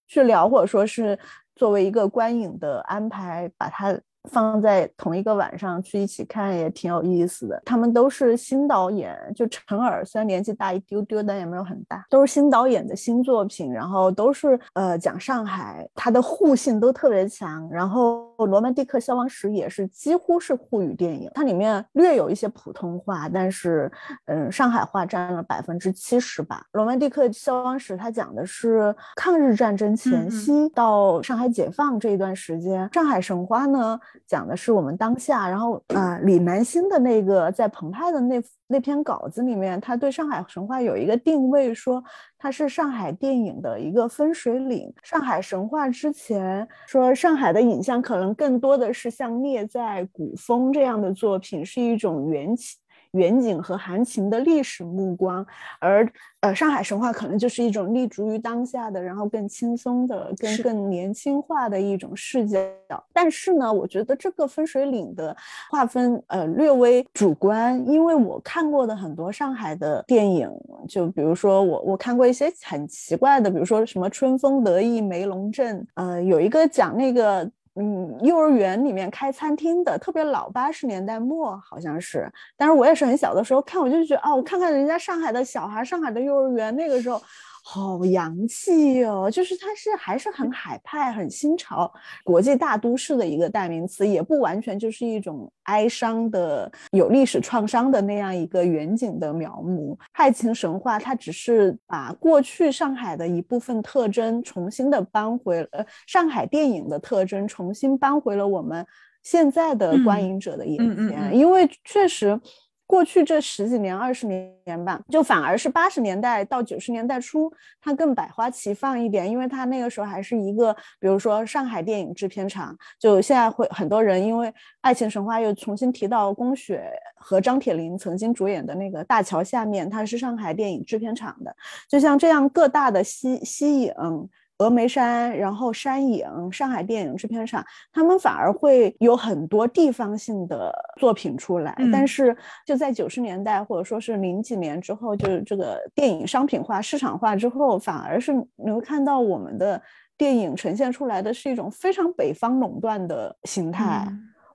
去聊，或者说是作为一个观影的安排，把它。放在同一个晚上去一起看也挺有意思的。他们都是新导演，就陈耳虽然年纪大一丢丢，但也没有很大，都是新导演的新作品，然后都是呃讲上海，它的互性都特别强。然后《罗曼蒂克消亡史》也是几乎是沪语电影，它里面略有一些普通话，但是嗯上海话占了百分之七十吧。《罗曼蒂克消亡史》它讲的是抗日战争前夕到上海解放这一段时间，上海神话呢。讲的是我们当下，然后啊，李南星的那个在澎湃的那那篇稿子里面，他对上海神话有一个定位，说它是上海电影的一个分水岭。上海神话之前说上海的影像可能更多的是像聂在、古风这样的作品，是一种缘起。远景和含情的历史目光，而呃，上海神话可能就是一种立足于当下的，然后更轻松的、更更年轻化的一种视角。但是呢，我觉得这个分水岭的划分呃略微主观，因为我看过的很多上海的电影，就比如说我我看过一些很奇怪的，比如说什么《春风得意梅龙镇》，呃，有一个讲那个。嗯，幼儿园里面开餐厅的特别老，八十年代末好像是。但是我也是很小的时候看，我就觉得哦，我看看人家上海的小孩，上海的幼儿园那个时候。好洋气哦，就是它是还是很海派、很新潮、国际大都市的一个代名词，也不完全就是一种哀伤的、有历史创伤的那样一个远景的描摹。爱情神话，它只是把过去上海的一部分特征重新的搬回了上海电影的特征，重新搬回了我们现在的观影者的眼前，因为确实。过去这十几年、二十年吧，就反而是八十年代到九十年代初，它更百花齐放一点，因为它那个时候还是一个，比如说上海电影制片厂。就现在会很多人因为《爱情神话》又重新提到宫雪和张铁林曾经主演的那个《大桥下面》，它是上海电影制片厂的。就像这样各大的西西影。峨眉山，然后山影，上海电影制片厂，他们反而会有很多地方性的作品出来。但是就在九十年代或者说是零几年之后，就是这个电影商品化、市场化之后，反而是你会看到我们的电影呈现出来的是一种非常北方垄断的形态。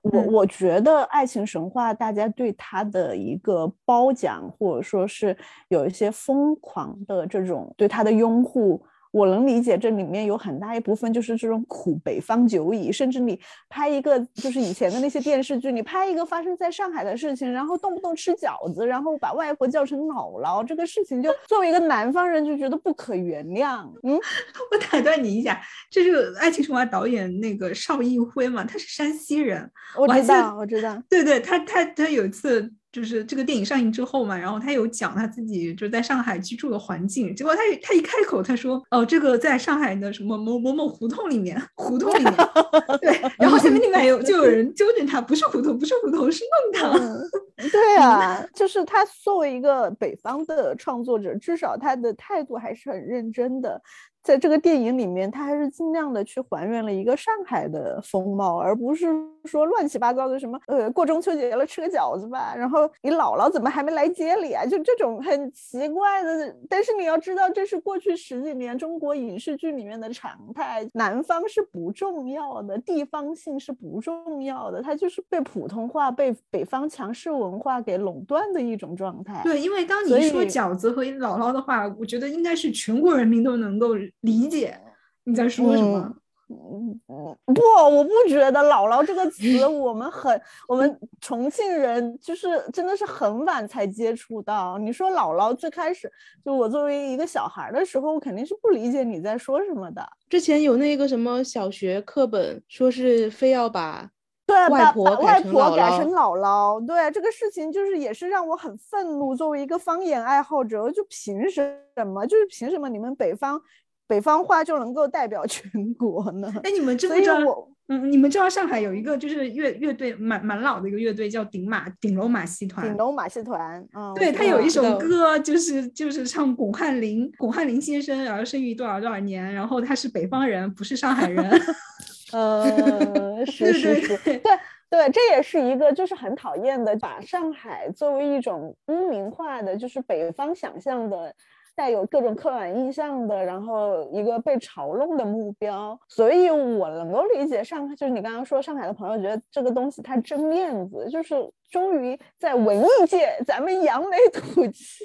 我我觉得《爱情神话》大家对它的一个褒奖，或者说是有一些疯狂的这种对它的拥护。我能理解这里面有很大一部分就是这种苦北方久矣，甚至你拍一个就是以前的那些电视剧，你拍一个发生在上海的事情，然后动不动吃饺子，然后把外婆叫成姥姥，这个事情就 作为一个南方人就觉得不可原谅。嗯，我打断你一下，这是《爱情神话》导演那个邵艺辉嘛，他是山西人，我知道，我知道，对对，他他他有一次。就是这个电影上映之后嘛，然后他有讲他自己就在上海居住的环境，结果他他一开口他说哦，这个在上海的什么某某某胡同里面，胡同里面，对，然后下面另外有就有人纠正他，不是胡同，不是胡同，是弄堂。对啊，就是他作为一个北方的创作者，至少他的态度还是很认真的。在这个电影里面，他还是尽量的去还原了一个上海的风貌，而不是说乱七八糟的什么呃过中秋节了吃个饺子吧，然后你姥姥怎么还没来接你啊？就这种很奇怪的。但是你要知道，这是过去十几年中国影视剧里面的常态。南方是不重要的，地方性是不重要的，它就是被普通话、被北方强势文化给垄断的一种状态。对，因为当你说饺子和姥姥的话，我觉得应该是全国人民都能够。理解你在说什么？嗯嗯，不，我不觉得“姥姥”这个词，我们很，我们重庆人就是真的是很晚才接触到。你说“姥姥”，最开始就我作为一个小孩的时候，我肯定是不理解你在说什么的。之前有那个什么小学课本，说是非要把对把婆外婆改成姥姥，对这个事情就是也是让我很愤怒。作为一个方言爱好者，就凭什么？就是凭什么你们北方？北方话就能够代表全国呢？哎，你们知不知道？嗯，你们知道上海有一个就是乐乐队蛮蛮老的一个乐队叫顶马顶楼马戏团。顶楼马戏团，嗯，对他有一首歌，就是就是唱巩汉林，巩汉林先生，然后生于多少多少年，然后他是北方人，不是上海人。呃，是是是，对对，这也是一个就是很讨厌的，把上海作为一种污名化的，就是北方想象的。带有各种刻板印象的，然后一个被嘲弄的目标，所以我能够理解上海，就是你刚刚说上海的朋友觉得这个东西太争面子，就是终于在文艺界咱们扬眉吐气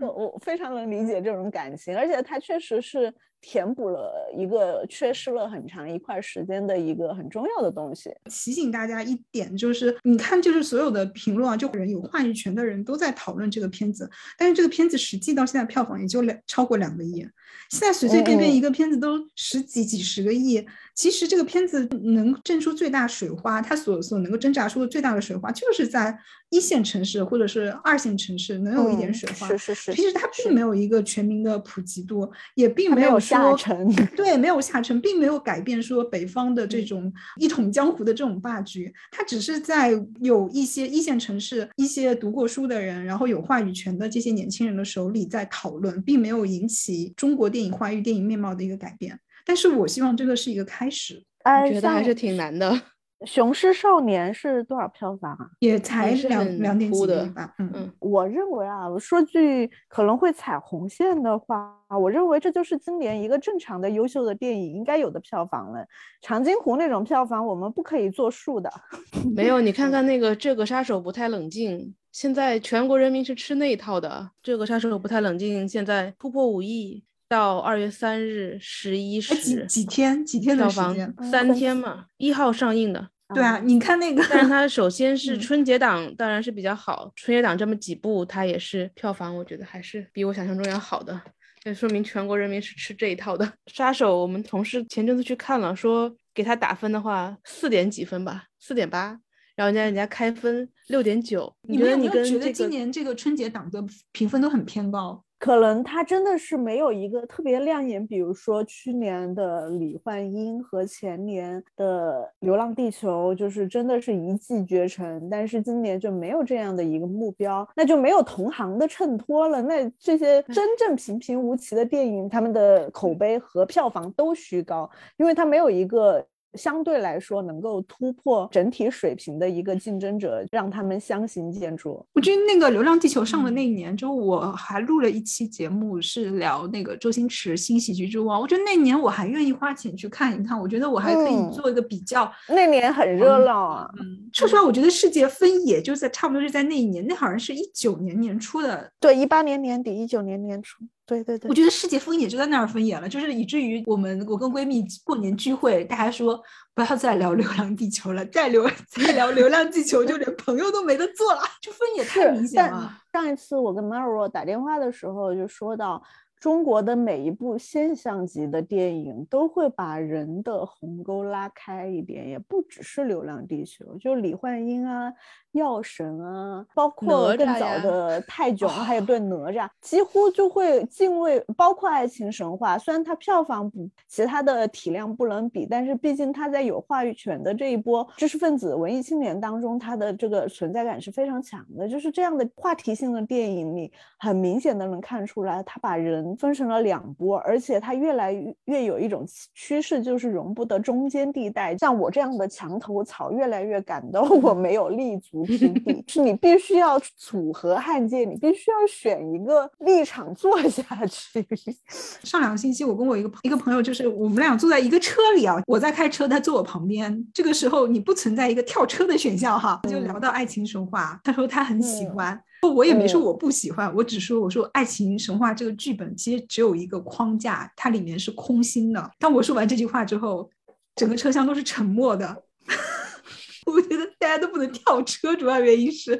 了，我非常能理解这种感情，而且它确实是。填补了一个缺失了很长一块时间的一个很重要的东西。提醒大家一点，就是你看，就是所有的评论啊，就人有话语权的人都在讨论这个片子，但是这个片子实际到现在票房也就两超过两个亿。现在随随便便一个片子都十几几十个亿，其实这个片子能挣出最大水花，它所所能够挣扎出的最大的水花，就是在一线城市或者是二线城市能有一点水花。是是是。其实它并没有一个全民的普及度，也并没有下沉。对，没有下沉，并没有改变说北方的这种一统江湖的这种霸局。它只是在有一些一线城市、一些读过书的人，然后有话语权的这些年轻人的手里在讨论，并没有引起中国。电影化与电影面貌的一个改变，但是我希望这个是一个开始。我觉得还是挺难的。《雄狮少年》是多少票房啊？也才两两点几亿吧。嗯嗯，我认为啊，说句可能会踩红线的话，我认为这就是今年一个正常的优秀的电影应该有的票房了。长津湖那种票房，我们不可以作数的。没有，你看看那个《这个杀手不太冷静》。现在全国人民是吃那一套的。《这个杀手不太冷静》现在突破五亿。到二月三日十一时，几几天几天的时间？三天嘛，一号上映的。对啊，你看那个，但是它首先是春节档，当然是比较好。春节档这么几部，它也是票房，我觉得还是比我想象中要好的。这说明全国人民是吃这一套的。杀手，我们同事前阵子去看了，说给他打分的话，四点几分吧，四点八。然后人家人家开分六点九。你觉得你跟觉得今年这个春节档的评分都很偏高？可能他真的是没有一个特别亮眼，比如说去年的《李焕英》和前年的《流浪地球》，就是真的是一骑绝尘。但是今年就没有这样的一个目标，那就没有同行的衬托了。那这些真正平平无奇的电影，他们的口碑和票房都虚高，因为它没有一个。相对来说，能够突破整体水平的一个竞争者，让他们相形见绌。我觉得那个《流浪地球》上的那一年，就我还录了一期节目，是聊那个周星驰新喜剧之王。我觉得那年我还愿意花钱去看一看，我觉得我还可以做一个比较。那年很热闹啊。嗯，说实话，我觉得世界分野就在差不多是在那一年，那好像是一九年年初的。对，一八年年底，一九年年初。对对对，我觉得世界分野就在那儿分野了，就是以至于我们我跟闺蜜过年聚会，大家说不要再聊《流浪地球》了，再聊 再聊《流浪地球》就连朋友都没得做了，这分野太明显了。上一次我跟 Maro 打电话的时候就说到。中国的每一部现象级的电影都会把人的鸿沟拉开一点，也不只是《流浪地球》，就李焕英啊、药神啊，包括更早的泰囧，还有对哪吒，几乎就会敬畏。包括《爱情神话》，虽然它票房不，其他的体量不能比，但是毕竟它在有话语权的这一波知识分子、文艺青年当中，它的这个存在感是非常强的。就是这样的话题性的电影，你很明显的能看出来，它把人。分成了两波，而且它越来越有一种趋势，就是容不得中间地带。像我这样的墙头草，越来越感到 我没有立足之地。是你必须要组合汉界，你必须要选一个立场坐下去。上两个星期，我跟我一个一个朋友，就是我们俩坐在一个车里啊，我在开车，他坐我旁边。这个时候你不存在一个跳车的选项哈，就聊到爱情神话，他说他很喜欢。我也没说我不喜欢，我只说我说《爱情神话》这个剧本其实只有一个框架，它里面是空心的。当我说完这句话之后，整个车厢都是沉默的。我觉得大家都不能跳车，主要原因是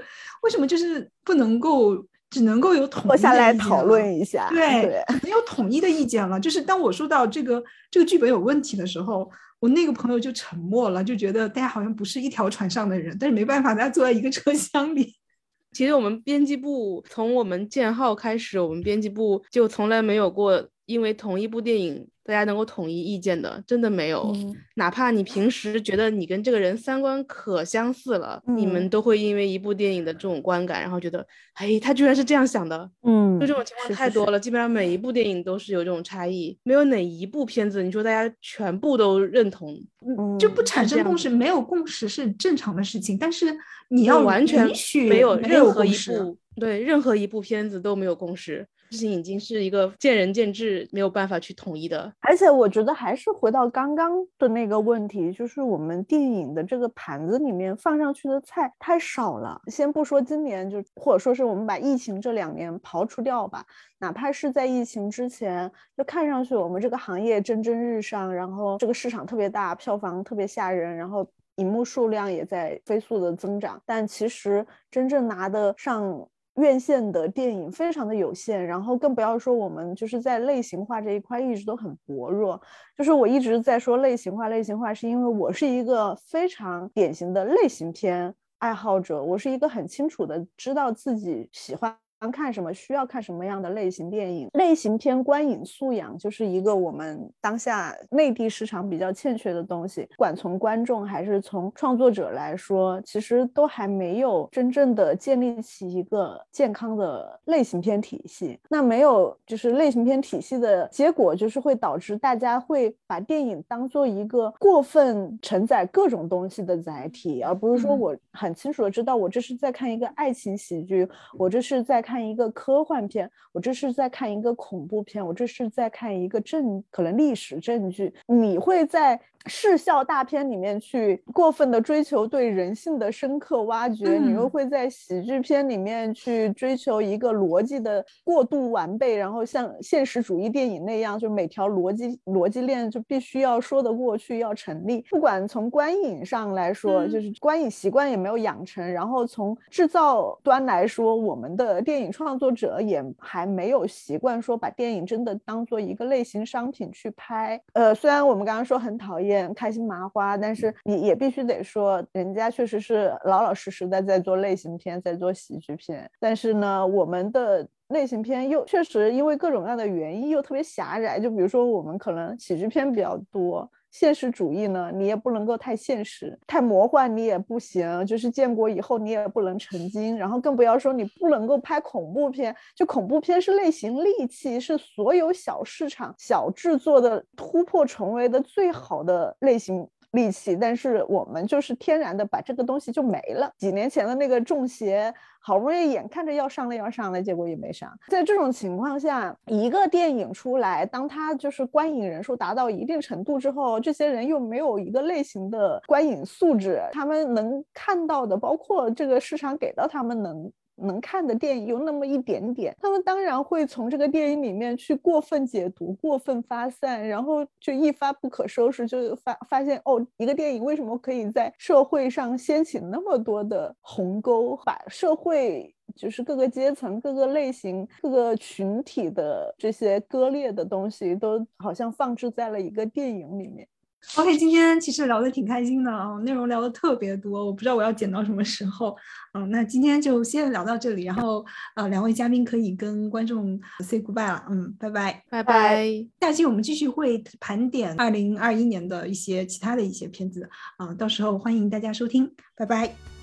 为什么？就是不能够只能够有统一下来讨论一下，对，没有统一的意见了。就是当我说到这个这个剧本有问题的时候，我那个朋友就沉默了，就觉得大家好像不是一条船上的人。但是没办法，大家坐在一个车厢里。其实我们编辑部从我们建号开始，我们编辑部就从来没有过因为同一部电影。大家能够统一意见的，真的没有。哪怕你平时觉得你跟这个人三观可相似了，你们都会因为一部电影的这种观感，然后觉得，哎，他居然是这样想的。嗯，就这种情况太多了。基本上每一部电影都是有这种差异，没有哪一部片子你说大家全部都认同，嗯就不产生共识。没有共识是正常的事情，但是你要完全没有任何一部对任何一部片子都没有共识。事情已经是一个见仁见智，没有办法去统一的。而且我觉得还是回到刚刚的那个问题，就是我们电影的这个盘子里面放上去的菜太少了。先不说今年，就或者说是我们把疫情这两年刨除掉吧，哪怕是在疫情之前，就看上去我们这个行业蒸蒸日上，然后这个市场特别大，票房特别吓人，然后荧幕数量也在飞速的增长，但其实真正拿得上。院线的电影非常的有限，然后更不要说我们就是在类型化这一块一直都很薄弱。就是我一直在说类型化，类型化是因为我是一个非常典型的类型片爱好者，我是一个很清楚的知道自己喜欢。看什么需要看什么样的类型电影？类型片观影素养就是一个我们当下内地市场比较欠缺的东西。不管从观众还是从创作者来说，其实都还没有真正的建立起一个健康的类型片体系。那没有就是类型片体系的结果，就是会导致大家会把电影当做一个过分承载各种东西的载体，而不是说我很清楚的知道我这是在看一个爱情喜剧，我这是在。看一个科幻片，我这是在看一个恐怖片，我这是在看一个证，可能历史证据。你会在。视效大片里面去过分的追求对人性的深刻挖掘，你又会在喜剧片里面去追求一个逻辑的过度完备，然后像现实主义电影那样，就每条逻辑逻辑链就必须要说得过去，要成立。不管从观影上来说，就是观影习惯也没有养成，然后从制造端来说，我们的电影创作者也还没有习惯说把电影真的当做一个类型商品去拍。呃，虽然我们刚刚说很讨厌。开心麻花，但是你也必须得说，人家确实是老老实实的在做类型片，在做喜剧片。但是呢，我们的类型片又确实因为各种各样的原因又特别狭窄。就比如说，我们可能喜剧片比较多。现实主义呢，你也不能够太现实，太魔幻你也不行。就是建国以后你也不能成精，然后更不要说你不能够拍恐怖片。就恐怖片是类型利器，是所有小市场、小制作的突破重围的最好的类型。利器，但是我们就是天然的把这个东西就没了。几年前的那个中邪，好不容易眼看着要上了要上了，结果也没上。在这种情况下，一个电影出来，当它就是观影人数达到一定程度之后，这些人又没有一个类型的观影素质，他们能看到的，包括这个市场给到他们能。能看的电影有那么一点点，他们当然会从这个电影里面去过分解读、过分发散，然后就一发不可收拾，就发发现哦，一个电影为什么可以在社会上掀起那么多的鸿沟，把社会就是各个阶层、各个类型、各个群体的这些割裂的东西，都好像放置在了一个电影里面。OK，今天其实聊的挺开心的啊，内容聊的特别多，我不知道我要剪到什么时候。嗯，那今天就先聊到这里，然后呃，两位嘉宾可以跟观众 say goodbye 了。嗯，拜拜，拜拜。下期我们继续会盘点二零二一年的一些其他的一些片子啊，到时候欢迎大家收听，拜拜。